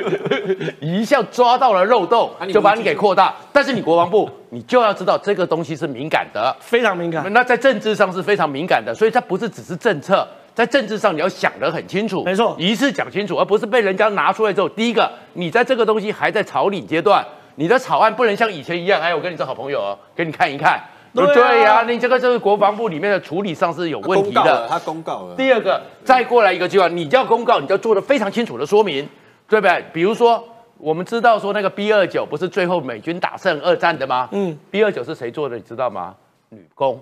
一向抓到了漏洞，就把你给扩大。但是你国防部，你就要知道这个东西是敏感的，非常敏感。那在政治上是非常敏感的，所以它不是只是政策，在政治上你要想得很清楚。没错，一次讲清楚，而不是被人家拿出来之后，第一个，你在这个东西还在草拟阶段，你的草案不能像以前一样，哎，我跟你做好朋友哦，给你看一看。对呀，你这个就是国防部里面的处理上是有问题的。他公告了。第二个，再过来一个计划，你就要公告，你就要做的非常清楚的说明，对不对？比如说，我们知道说那个 B 二九不是最后美军打胜二战的吗？嗯，B 二九是谁做的？你知道吗？女工，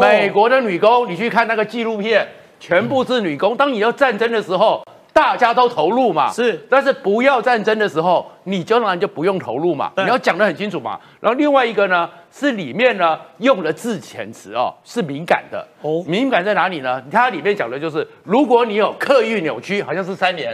美国的女工，你去看那个纪录片，全部是女工。当你要战争的时候。大家都投入嘛，是，但是不要战争的时候，你当然就不用投入嘛。你要讲得很清楚嘛。然后另外一个呢，是里面呢用的字遣词哦，是敏感的。哦，敏感在哪里呢？它里面讲的就是，如果你有刻意扭曲，好像是三年；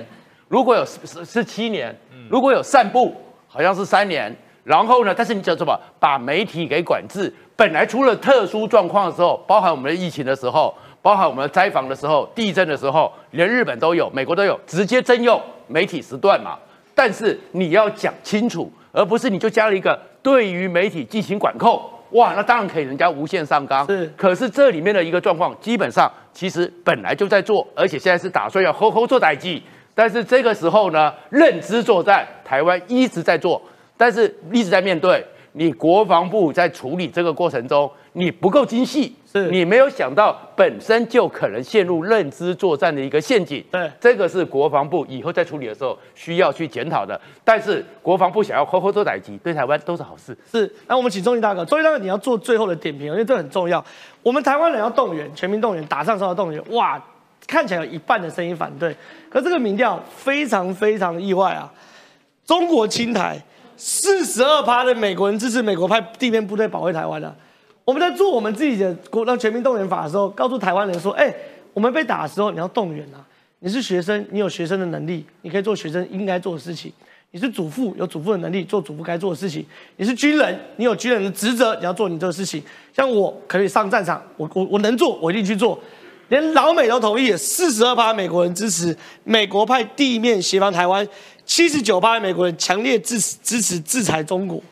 如果有是是七年；如果有散步，好像是三年。然后呢，但是你讲什么？把媒体给管制。本来出了特殊状况的时候，包含我们的疫情的时候，包含我们的灾防的时候，地震的时候，连日本都有，美国都有，直接征用媒体时段嘛。但是你要讲清楚，而不是你就加了一个对于媒体进行管控。哇，那当然可以，人家无限上纲。是，可是这里面的一个状况，基本上其实本来就在做，而且现在是打算要吼吼做代际。但是这个时候呢，认知作战，台湾一直在做，但是一直在面对。你国防部在处理这个过程中，你不够精细，是你没有想到本身就可能陷入认知作战的一个陷阱。对，这个是国防部以后在处理的时候需要去检讨的。但是国防部想要抠抠做打击，对台湾都是好事。是，那我们请钟义大哥，钟义大哥你要做最后的点评，因为这很重要。我们台湾人要动员，全民动员，打仗时候要动员。哇，看起来有一半的声音反对，可这个民调非常非常意外啊！中国青台。四十二趴的美国人支持美国派地面部队保卫台湾的。我们在做我们自己的国让全民动员法的时候，告诉台湾人说：，哎，我们被打的时候，你要动员啊！你是学生，你有学生的能力，你可以做学生应该做的事情；，你是祖父，有祖父的能力，做祖父该做的事情；，你是军人，你有军人的职责，你要做你这个事情。像我可以上战场，我我我能做，我一定去做。连老美都同意，四十二趴美国人支持美国派地面协防台湾。七十九趴的美国人强烈支持支持制裁中国，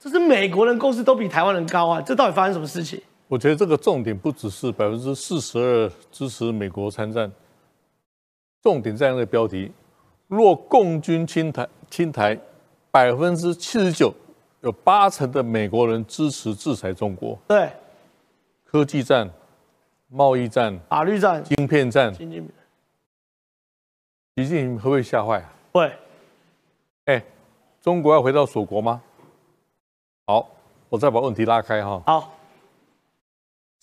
这是美国人共识都比台湾人高啊！这到底发生什么事情？我觉得这个重点不只是百分之四十二支持美国参战，重点在那个标题：若共军侵台，侵台百分之七十九有八成的美国人支持制裁中国。对，科技战、贸易战、法律战、晶片战，习近平会不会吓坏啊？会。哎，中国要回到锁国吗？好，我再把问题拉开哈。好，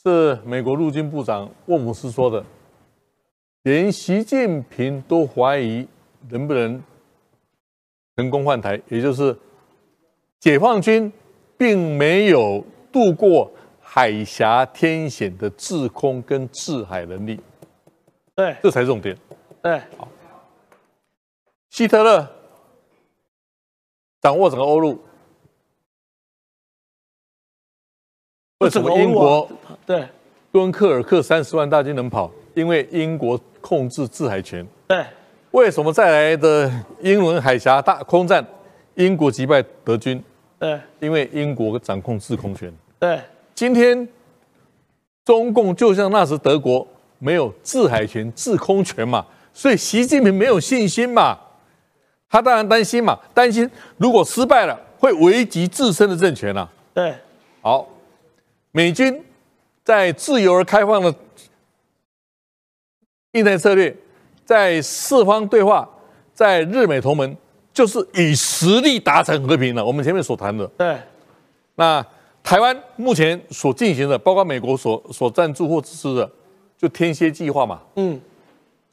是美国陆军部长沃姆斯说的，连习近平都怀疑能不能成功换台，也就是解放军并没有渡过海峡天险的制空跟制海能力。对，这才是重点。对，好，希特勒。掌握整个欧陆，为什么英国对敦刻尔克三十万大军能跑？因为英国控制制海权。对，为什么再来的英伦海峡大空战，英国击败德军？对，因为英国掌控制空权。对，今天中共就像那时德国没有制海权、制空权嘛，所以习近平没有信心嘛。他当然担心嘛，担心如果失败了会危及自身的政权啊。对，好，美军在自由而开放的印太策略，在四方对话，在日美同盟，就是以实力达成和平了。我们前面所谈的。对，那台湾目前所进行的，包括美国所所赞助或支持的，就天蝎计划嘛。嗯，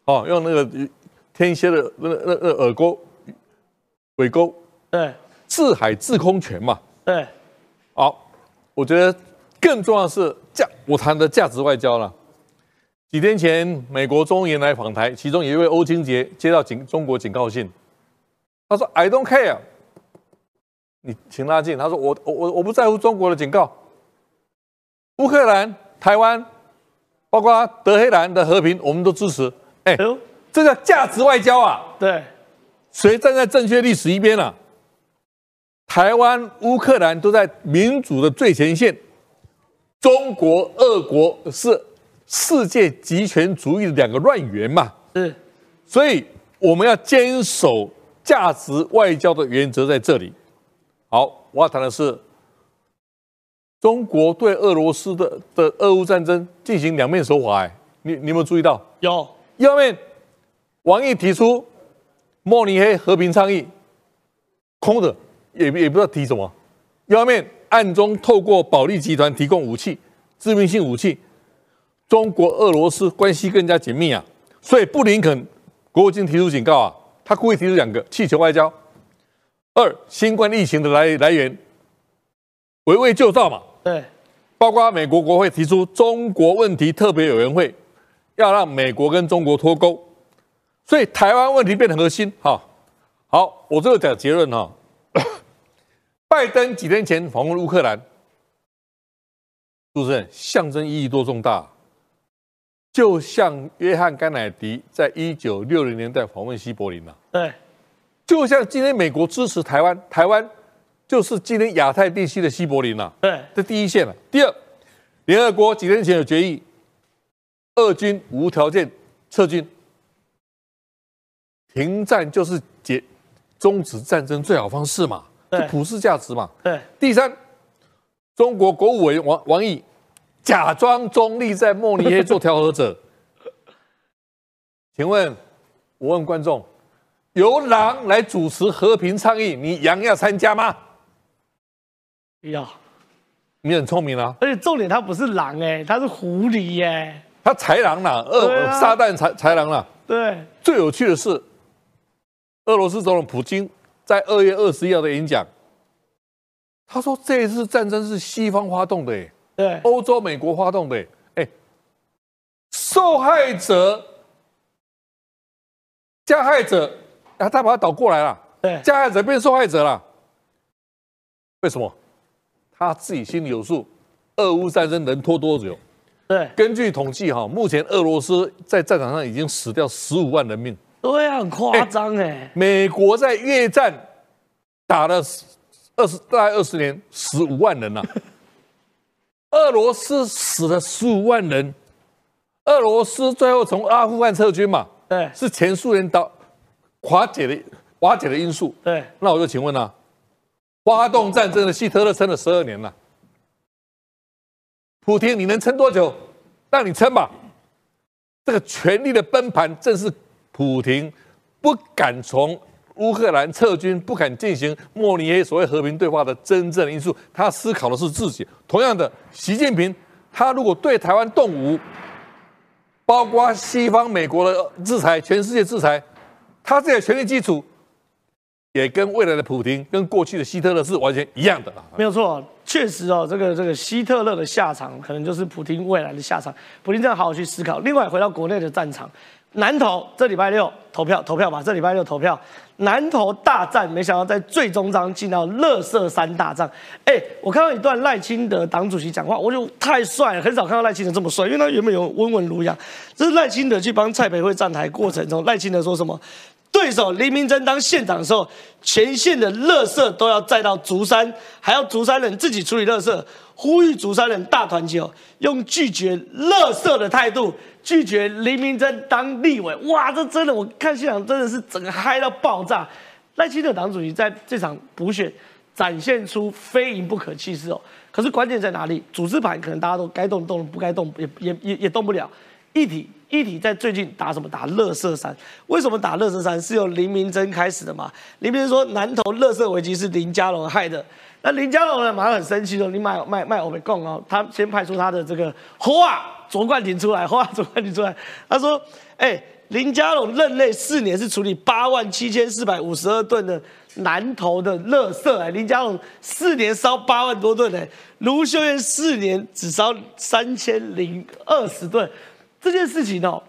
哦，用那个天蝎的那那那耳钩。尾钩，对，制海制空权嘛，对，好，我觉得更重要的是价，我谈的价值外交了。几天前，美国中研来访台，其中有一位欧金杰接到警中国警告信，他说：“I don't care。”你请拉近，他说：“我我我我不在乎中国的警告，乌克兰、台湾，包括德黑兰的和平，我们都支持。”哎，这叫价值外交啊！对。谁站在正确历史一边啊？台湾、乌克兰都在民主的最前线，中国、俄国是世界极权主义的两个乱源嘛？是，所以我们要坚守价值外交的原则在这里。好，我要谈的是中国对俄罗斯的的俄乌战争进行两面手法。哎，你你有没有注意到？有，一方面王毅提出。慕尼黑和平倡议空的，也也不知道提什么。一方面暗中透过保利集团提供武器，致命性武器。中国俄罗斯关系更加紧密啊，所以布林肯国务卿提出警告啊，他故意提出两个气球外交。二，新冠疫情的来来源，围魏救赵嘛。对，包括美国国会提出中国问题特别委员会，要让美国跟中国脱钩。所以台湾问题变得核心，哈，好，我这个讲结论哈。拜登几天前访问乌克兰，主持人象征意义多重大，就像约翰甘乃迪在一九六零年代访问西柏林了。对，就像今天美国支持台湾，台湾就是今天亚太地区的西柏林了。对，这第一线了。第二，联合国几天前有决议，俄军无条件撤军，停战就是解终止战争最好方式嘛。是普世价值嘛？对。第三，中国国务委员王王毅假装中立，在慕尼黑做调和者。请问，我问观众，由狼来主持和平倡议，你羊要参加吗？要。你很聪明啊。而且重点，他不是狼哎，他是狐狸耶。他豺狼了，俄撒旦豺豺狼了。对。最有趣的是，俄罗斯总统普京。在二月二十一号的演讲，他说这一次战争是西方发动的，哎，对，欧洲、美国发动的，哎，受害者、加害者，啊，他把他倒过来了，对，加害者变受害者了，为什么？他自己心里有数，俄乌战争能拖多久？对，根据统计，哈，目前俄罗斯在战场上已经死掉十五万人命。对啊，很夸张哎！美国在越战打了二十大概二十年，十五万人啊。俄罗斯死了十五万人，俄罗斯最后从阿富汗撤军嘛？对，是前苏联倒瓦解的瓦解的因素。对，那我就请问了，发动战争的希特勒撑了十二年了，普京你能撑多久？让你撑吧。这个权力的崩盘正是。普京不敢从乌克兰撤军，不敢进行慕尼黑所谓和平对话的真正因素，他思考的是自己。同样的，习近平他如果对台湾动武，包括西方美国的制裁、全世界制裁，他这些权力基础也跟未来的普京、跟过去的希特勒是完全一样的。没有错，确实哦，这个这个希特勒的下场可能就是普京未来的下场。普京这样好好去思考。另外，回到国内的战场。南投这礼拜六投票投票吧，这礼拜六投票。南投大战，没想到在最终章进到乐色山大战。哎，我看到一段赖清德党主席讲话，我就太帅了，很少看到赖清德这么帅，因为他原本有温文儒雅。这是赖清德去帮蔡培慧站台过程中，赖清德说什么？对手林明珍当县长的时候，全县的垃圾都要载到竹山，还要竹山人自己处理垃圾，呼吁主山人大团结哦，用拒绝垃圾的态度拒绝林明珍当立委。哇，这真的，我看现场真的是整个嗨到爆炸。赖清德党主席在这场补选展现出非赢不可气势哦。可是关键在哪里？组织盘可能大家都该动动，不该动也也也也动不了。议题议题在最近打什么？打乐色山。为什么打乐色山？是由林明珍开始的嘛？林明珍说南投乐色危机是林佳龙害的。那林佳龙呢，马上很生气说：“你卖卖卖我们供哦！”他先派出他的这个侯啊卓冠廷出来，侯啊卓冠廷出来，他说：“哎，林佳龙任内四年是处理八万七千四百五十二吨的南投的乐色，哎，林佳龙四年烧八万多吨，哎，卢秀燕四年只烧三千零二十吨。”这件事情哦，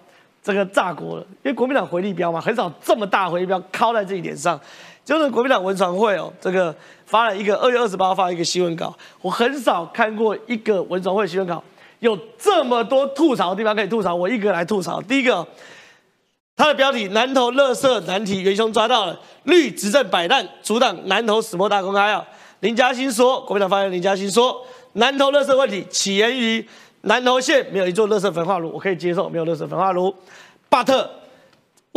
这个炸锅了，因为国民党回力标嘛，很少这么大回力标靠在这一点上。就是国民党文传会哦，这个发了一个二月二十八发一个新闻稿，我很少看过一个文传会新闻稿有这么多吐槽的地方可以吐槽，我一个来吐槽。第一个，它的标题：南投乐色难题元凶抓到了，绿执政摆烂阻挡南投死莫大公开啊！林嘉欣说，国民党发言人林嘉欣说，南投乐色问题起源于。南投县没有一座垃圾焚化炉，我可以接受没有垃圾焚化炉。巴特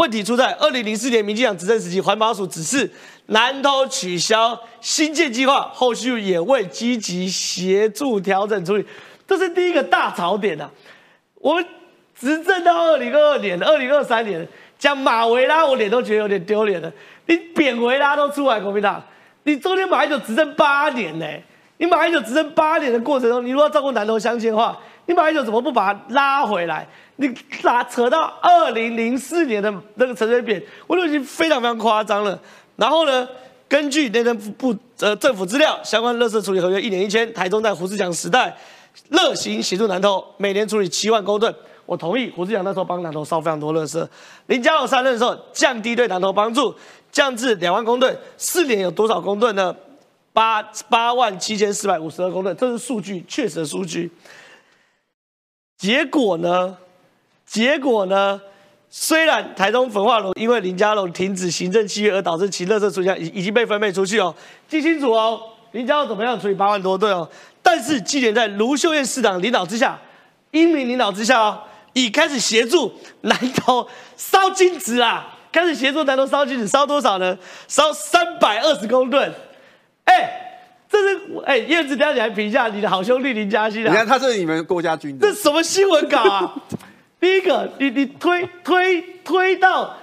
问题出在二零零四年民进党执政时期，环保署指示南投取消新建计划，后续也未积极协助调整处理，这是第一个大槽点啊！我们执政到二零二二年、二零二三年，讲马维拉，我脸都觉得有点丢脸了。你扁维拉都出来，国民党，你中间马英九执政八年呢？你马英九执政八年的过程中，你如果照顾南投乡亲的话，你马英九怎么不把他拉回来？你拉扯到二零零四年的那个陈水扁，我都已经非常非常夸张了。然后呢，根据内政部呃政府资料，相关垃圾处理合约一年一千，台中在胡志强时代，热心协助南投，每年处理七万公吨。我同意胡志强那时候帮南投烧非常多垃圾。林佳龙上任的时候，降低对南投帮助，降至两万公吨，四年有多少公吨呢？八八万七千四百五十二公吨，这是数据，确实的数据。结果呢？结果呢？虽然台中焚化炉因为林家龙停止行政契约而导致其垃圾出现已已经被分配出去哦，记清楚哦，林家龙怎么样处理八万多吨哦？但是今年在卢秀燕市长领导之下，英明领导之下哦，已开始协助南投烧金子啊，开始协助南投烧金子，烧多少呢？烧三百二十公吨，哎，这是哎叶子，等下你来评一下你的好兄弟林嘉欣啊，你看他是你们郭家军的，这什么新闻稿啊？第一个，你你推推推到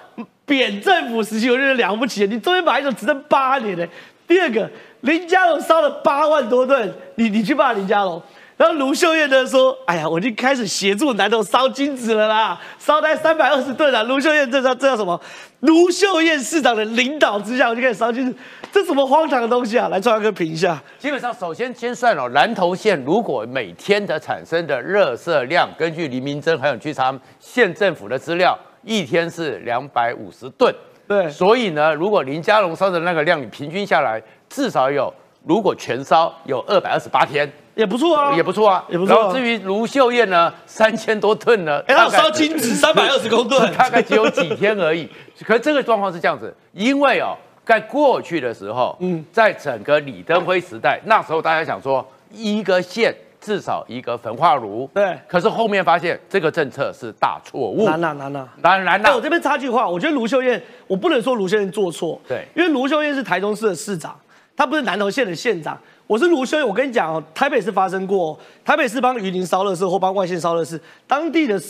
扁政府时期，我觉得了不起。你中间把一种执政八年的。第二个，林佳龙烧了八万多吨，你你去骂林佳龙。然后卢秀燕呢说：“哎呀，我已经开始协助南投烧金子了啦，烧在三百二十吨了。”卢秀燕这叫这叫什么？卢秀燕市长的领导之下，我就开始烧金子。这什么荒唐的东西啊！来，创哥评一下。基本上，首先先算了，南投县如果每天的产生的热色量，根据黎明珍还有去查县政府的资料，一天是两百五十吨。对，所以呢，如果林家龙烧的那个量，你平均下来至少有，如果全烧有二百二十八天，也不错啊，也不错啊，也不错。然后至于卢秀燕呢，三千多吨呢，哎，要烧金子三百二十公 吨，大概只有几天而已。可是这个状况是这样子，因为哦。在过去的时候，嗯，在整个李登辉时代，那时候大家想说，一个县至少一个焚化炉，对。可是后面发现这个政策是大错误，难呐难呐，难难呐。我这边插句话，我觉得卢秀燕，我不能说卢秀燕做错，对，因为卢秀燕是台中市的市长，他不是南投县的县长。我是卢修燕，我跟你讲哦，台北市发生过，台北市帮榆林烧热事或帮外县烧热事，当地的。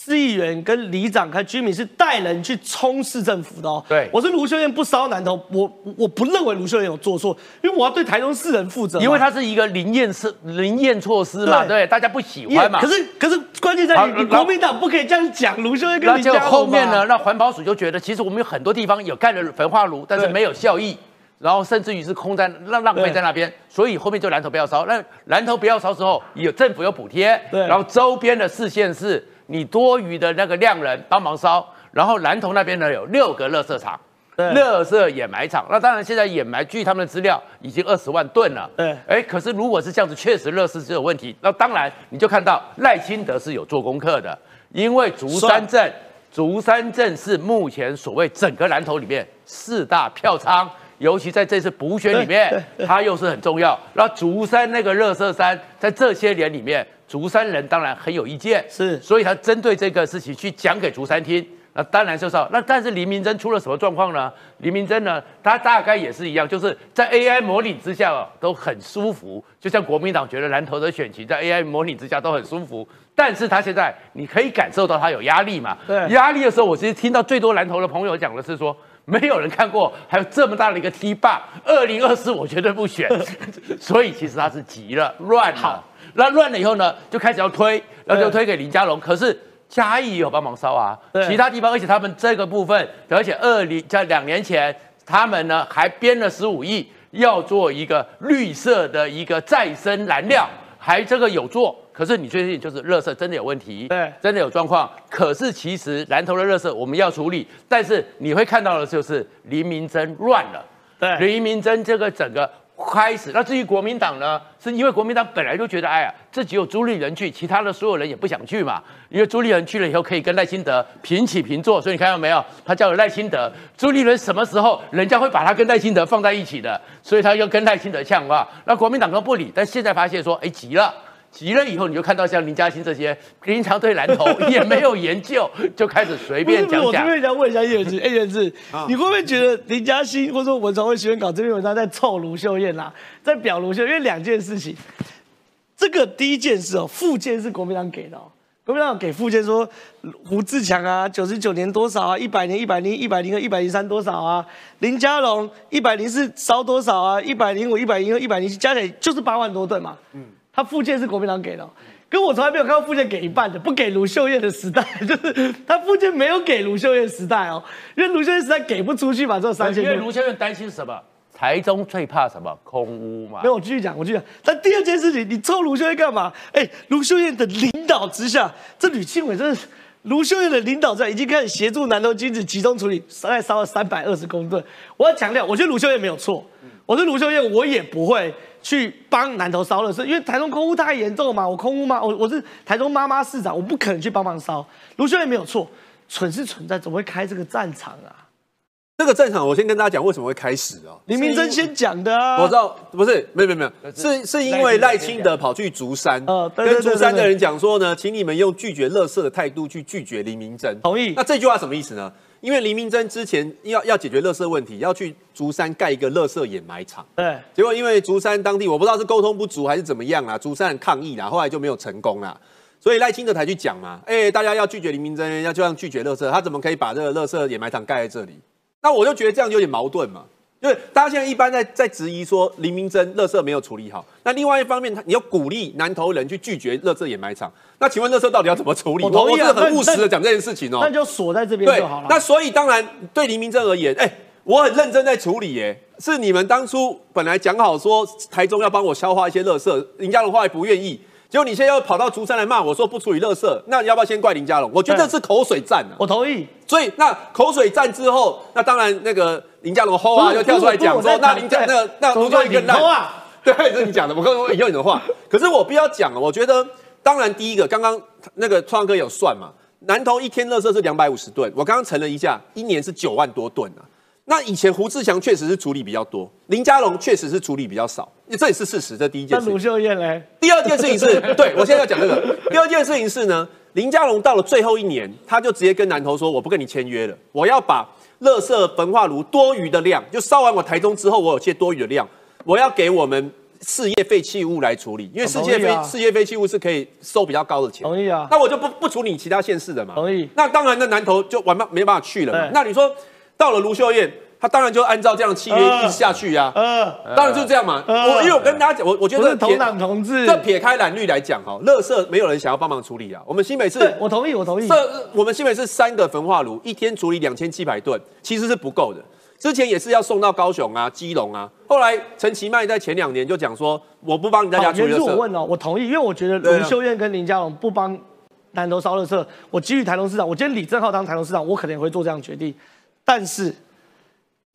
市议员跟里长跟居民是带人去冲市政府的哦。对，我是卢秀燕不烧南投，我我不认为卢秀燕有做错，因为我要对台中市人负责。因为它是一个临验是临验措施嘛，对，大家不喜欢嘛。可是可是关键在于，国民党不可以这样讲卢秀燕跟林佳后面呢，那环保署就觉得，其实我们有很多地方有盖了焚化炉，但是没有效益，然后甚至于是空在浪浪费在那边，所以后面就南投不要烧。那南投不要烧之后，有政府有补贴，对，然后周边的四县市。你多余的那个量人帮忙烧，然后南投那边呢有六个垃圾场，垃圾掩埋场。那当然现在掩埋，据他们的资料已经二十万吨了。对，哎，可是如果是这样子，确实垃圾是有问题。那当然你就看到赖清德是有做功课的，因为竹山镇，竹山镇是目前所谓整个南投里面四大票仓，尤其在这次补选里面，它又是很重要。那竹山那个热色山，在这些年里面。竹山人当然很有意见，是，所以他针对这个事情去讲给竹山听。那当然就是那但是黎明真出了什么状况呢？黎明真呢，他大概也是一样，就是在 AI 模拟之下都很舒服，就像国民党觉得蓝头的选情在 AI 模拟之下都很舒服。但是他现在你可以感受到他有压力嘛？对，压力的时候，我其实听到最多蓝头的朋友讲的是说，没有人看过还有这么大的一个 T 霸，二零二四我绝对不选。所以其实他是急了，乱了。那乱了以后呢，就开始要推，然后就推给林佳龙。可是嘉义也有帮忙烧啊，其他地方，而且他们这个部分，而且二零在两年前，他们呢还编了十五亿，要做一个绿色的一个再生燃料，还这个有做。可是你最近就是热色真的有问题，对，真的有状况。可是其实蓝头的热色我们要处理，但是你会看到的就是黎明真乱了，对，黎明真这个整个。开始，那至于国民党呢？是因为国民党本来就觉得，哎呀，这只有朱立伦去，其他的所有人也不想去嘛。因为朱立伦去了以后，可以跟赖清德平起平坐，所以你看到没有？他叫赖清德，朱立伦什么时候人家会把他跟赖清德放在一起的？所以他要跟赖清德呛话。那国民党都不理，但现在发现说，哎，急了。急了以后，你就看到像林嘉欣这些平常对蓝头 也没有研究，就开始随便讲讲。我这边想问一下叶元志，叶元志，你会不会觉得林嘉欣或者说文传会喜欢搞这篇文章在臭卢秀燕啦，在表卢秀？因为两件事情，这个第一件事哦，附件是国民党给的，哦国民党给附件说胡志强啊，九十九年多少啊，一百年一百零一百零二一百零三多少啊，林佳龙一百零四烧多少啊，一百零五一百零二一百零七加起来就是八万多吨嘛，嗯。他附件是国民党给的，可我从来没有看到附件给一半的，不给卢秀燕的时代，就是他附件没有给卢秀燕时代哦，因为卢秀燕时代给不出去嘛，这三千。因为卢秀燕担心什么？台中最怕什么？空屋嘛。没有，我继续讲，我继续讲。但第二件事情，你抽卢秀燕干嘛？哎，卢秀燕的领导之下，这吕庆伟真的是。卢秀燕的领导在已经开始协助南投金子集中处理，大概烧了三百二十公吨。我要强调，我觉得卢秀燕没有错。我是卢秀燕，我也不会去帮南投烧热是因为台中空污太严重嘛。我空污吗？我我是台中妈妈市长，我不可能去帮忙烧。卢秀燕没有错，蠢是蠢在怎么会开这个战场啊？这个战场，我先跟大家讲为什么会开始哦。林明珍先讲的啊。我知道，不是，没有没有没有，是是因为赖清德跑去竹山，跟竹山的人讲说呢，请你们用拒绝垃圾的态度去拒绝林明珍。同意。那这句话什么意思呢？因为林明珍之前要要解决垃圾问题，要去竹山盖一个垃圾掩埋场。对。结果因为竹山当地我不知道是沟通不足还是怎么样啦，竹山抗议啦，后来就没有成功啦。所以赖清德才去讲嘛，哎，大家要拒绝林明珍，要就像拒绝垃圾，他怎么可以把这个垃圾掩埋场盖在这里？那我就觉得这样有点矛盾嘛，因为大家现在一般在在质疑说林明珍乐色没有处理好，那另外一方面，他你要鼓励南投人去拒绝乐色掩埋场，那请问乐色到底要怎么处理？我同意啊，很务实的讲这件事情哦，那就锁在这边就好了。那所以当然对林明珍而言，哎，我很认真在处理，耶，是你们当初本来讲好说台中要帮我消化一些乐色，林家龙后来不愿意。结果你现在又跑到竹山来骂我说不处理垃圾，那你要不要先怪林家龙？我觉得这是口水战啊。我同意。所以那口水战之后，那当然那个林佳龙吼啊就跳出来讲说，那林佳那那卢秀燕更烂。对，这是你讲的，我刚刚引用你的话。可是我必要讲啊，我觉得当然第一个，刚刚那个创哥有算嘛，南投一天垃圾是两百五十吨，我刚刚乘了一下，一年是九万多吨啊。那以前胡志强确实是处理比较多，林佳龙确实是处理比较少，这也是事实。这第一件事。那卢秀燕嘞？第二件事情是 对我现在要讲这个。第二件事情是呢，林佳龙到了最后一年，他就直接跟南投说：“我不跟你签约了，我要把垃圾焚化炉多余的量，就烧完我台中之后，我有些多余的量，我要给我们事业废弃物来处理，因为事业废事业废弃物是可以收比较高的钱。同意啊。那我就不不处理其他县市的嘛。同意。那当然，那南投就完没办法去了嘛。那你说？到了卢秀燕，他当然就按照这样契约一直下去呀。嗯，当然就是这样嘛。我因为我跟大家讲，我我觉得同党同志，这撇开蓝绿来讲哈，乐色没有人想要帮忙处理啊。我们新北市，我同意，我同意。这我们新北市三个焚化炉，一天处理两千七百吨，其实是不够的。之前也是要送到高雄啊、基隆啊。后来陈其迈在前两年就讲说，我不帮你大家处理。我问哦，我同意，因为我觉得卢秀燕跟林佳龙不帮南投烧乐色，我基于台东市长，我今天李正浩当台东市长，我可能也会做这样决定，但是。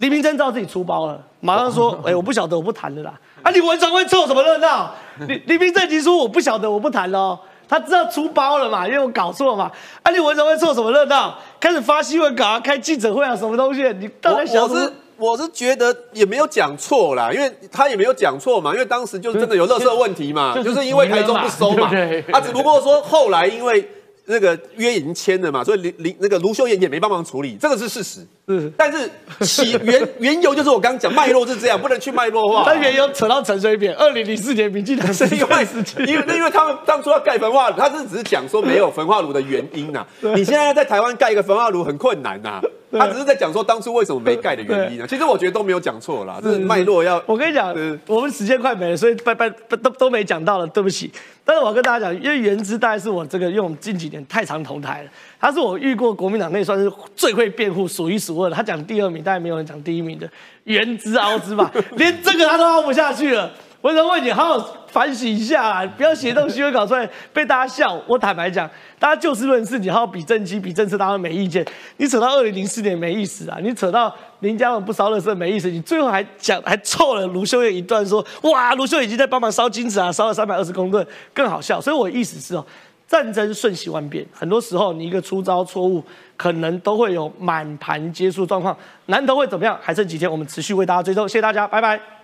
李明珍知道自己出包了，马上说：“哎，我不晓得，我不谈了啦。”啊，李文长会凑什么热闹？李李明正已经说：“我不晓得，我不谈了。”他知道出包了嘛？因为我搞错嘛。啊，李文长会凑什么热闹？开始发新闻稿啊，开记者会啊，什么东西？你到底想？我是我是觉得也没有讲错啦，因为他也没有讲错嘛，因为当时就真的有热色问题嘛，就是因为台中不收嘛。啊，只不过说后来因为。那个约已经签了嘛，所以林林那个卢秀燕也没帮忙处理，这个是事实。嗯，但是起原 缘由就是我刚刚讲脉络是这样，不能去脉络化。但缘由扯到陈水扁，二零零四年民进党是因为因为因为他们当初要盖焚化炉，他是只是讲说没有焚化炉的原因呐。你现在在台湾盖一个焚化炉很困难呐。他只是在讲说当初为什么没盖的原因啊，其实我觉得都没有讲错啦，就是脉络要。我跟你讲，我们时间快没了，所以拜拜都都没讲到了，对不起。但是我要跟大家讲，因为原之大概是我这个用近几年太常同台了，他是我遇过国民党内算是最会辩护、数一数二的。他讲第二名，当然没有人讲第一名的原之凹之吧，连这个他都凹不下去了。我想问你，好好反省一下，啊不要写这种新闻稿出来被大家笑。我坦白讲，大家就事论事，你好好比政绩、比政策，大家没意见。你扯到二零零四年没意思啊，你扯到林佳龙不烧热色没意思，你最后还讲还凑了卢秀燕一段，说哇，卢秀燕已经在帮忙烧金子啊，烧了三百二十公吨，更好笑。所以我意思是哦，战争瞬息万变，很多时候你一个出招错误，可能都会有满盘皆输状况。难得会怎么样？还剩几天，我们持续为大家追踪。谢谢大家，拜拜。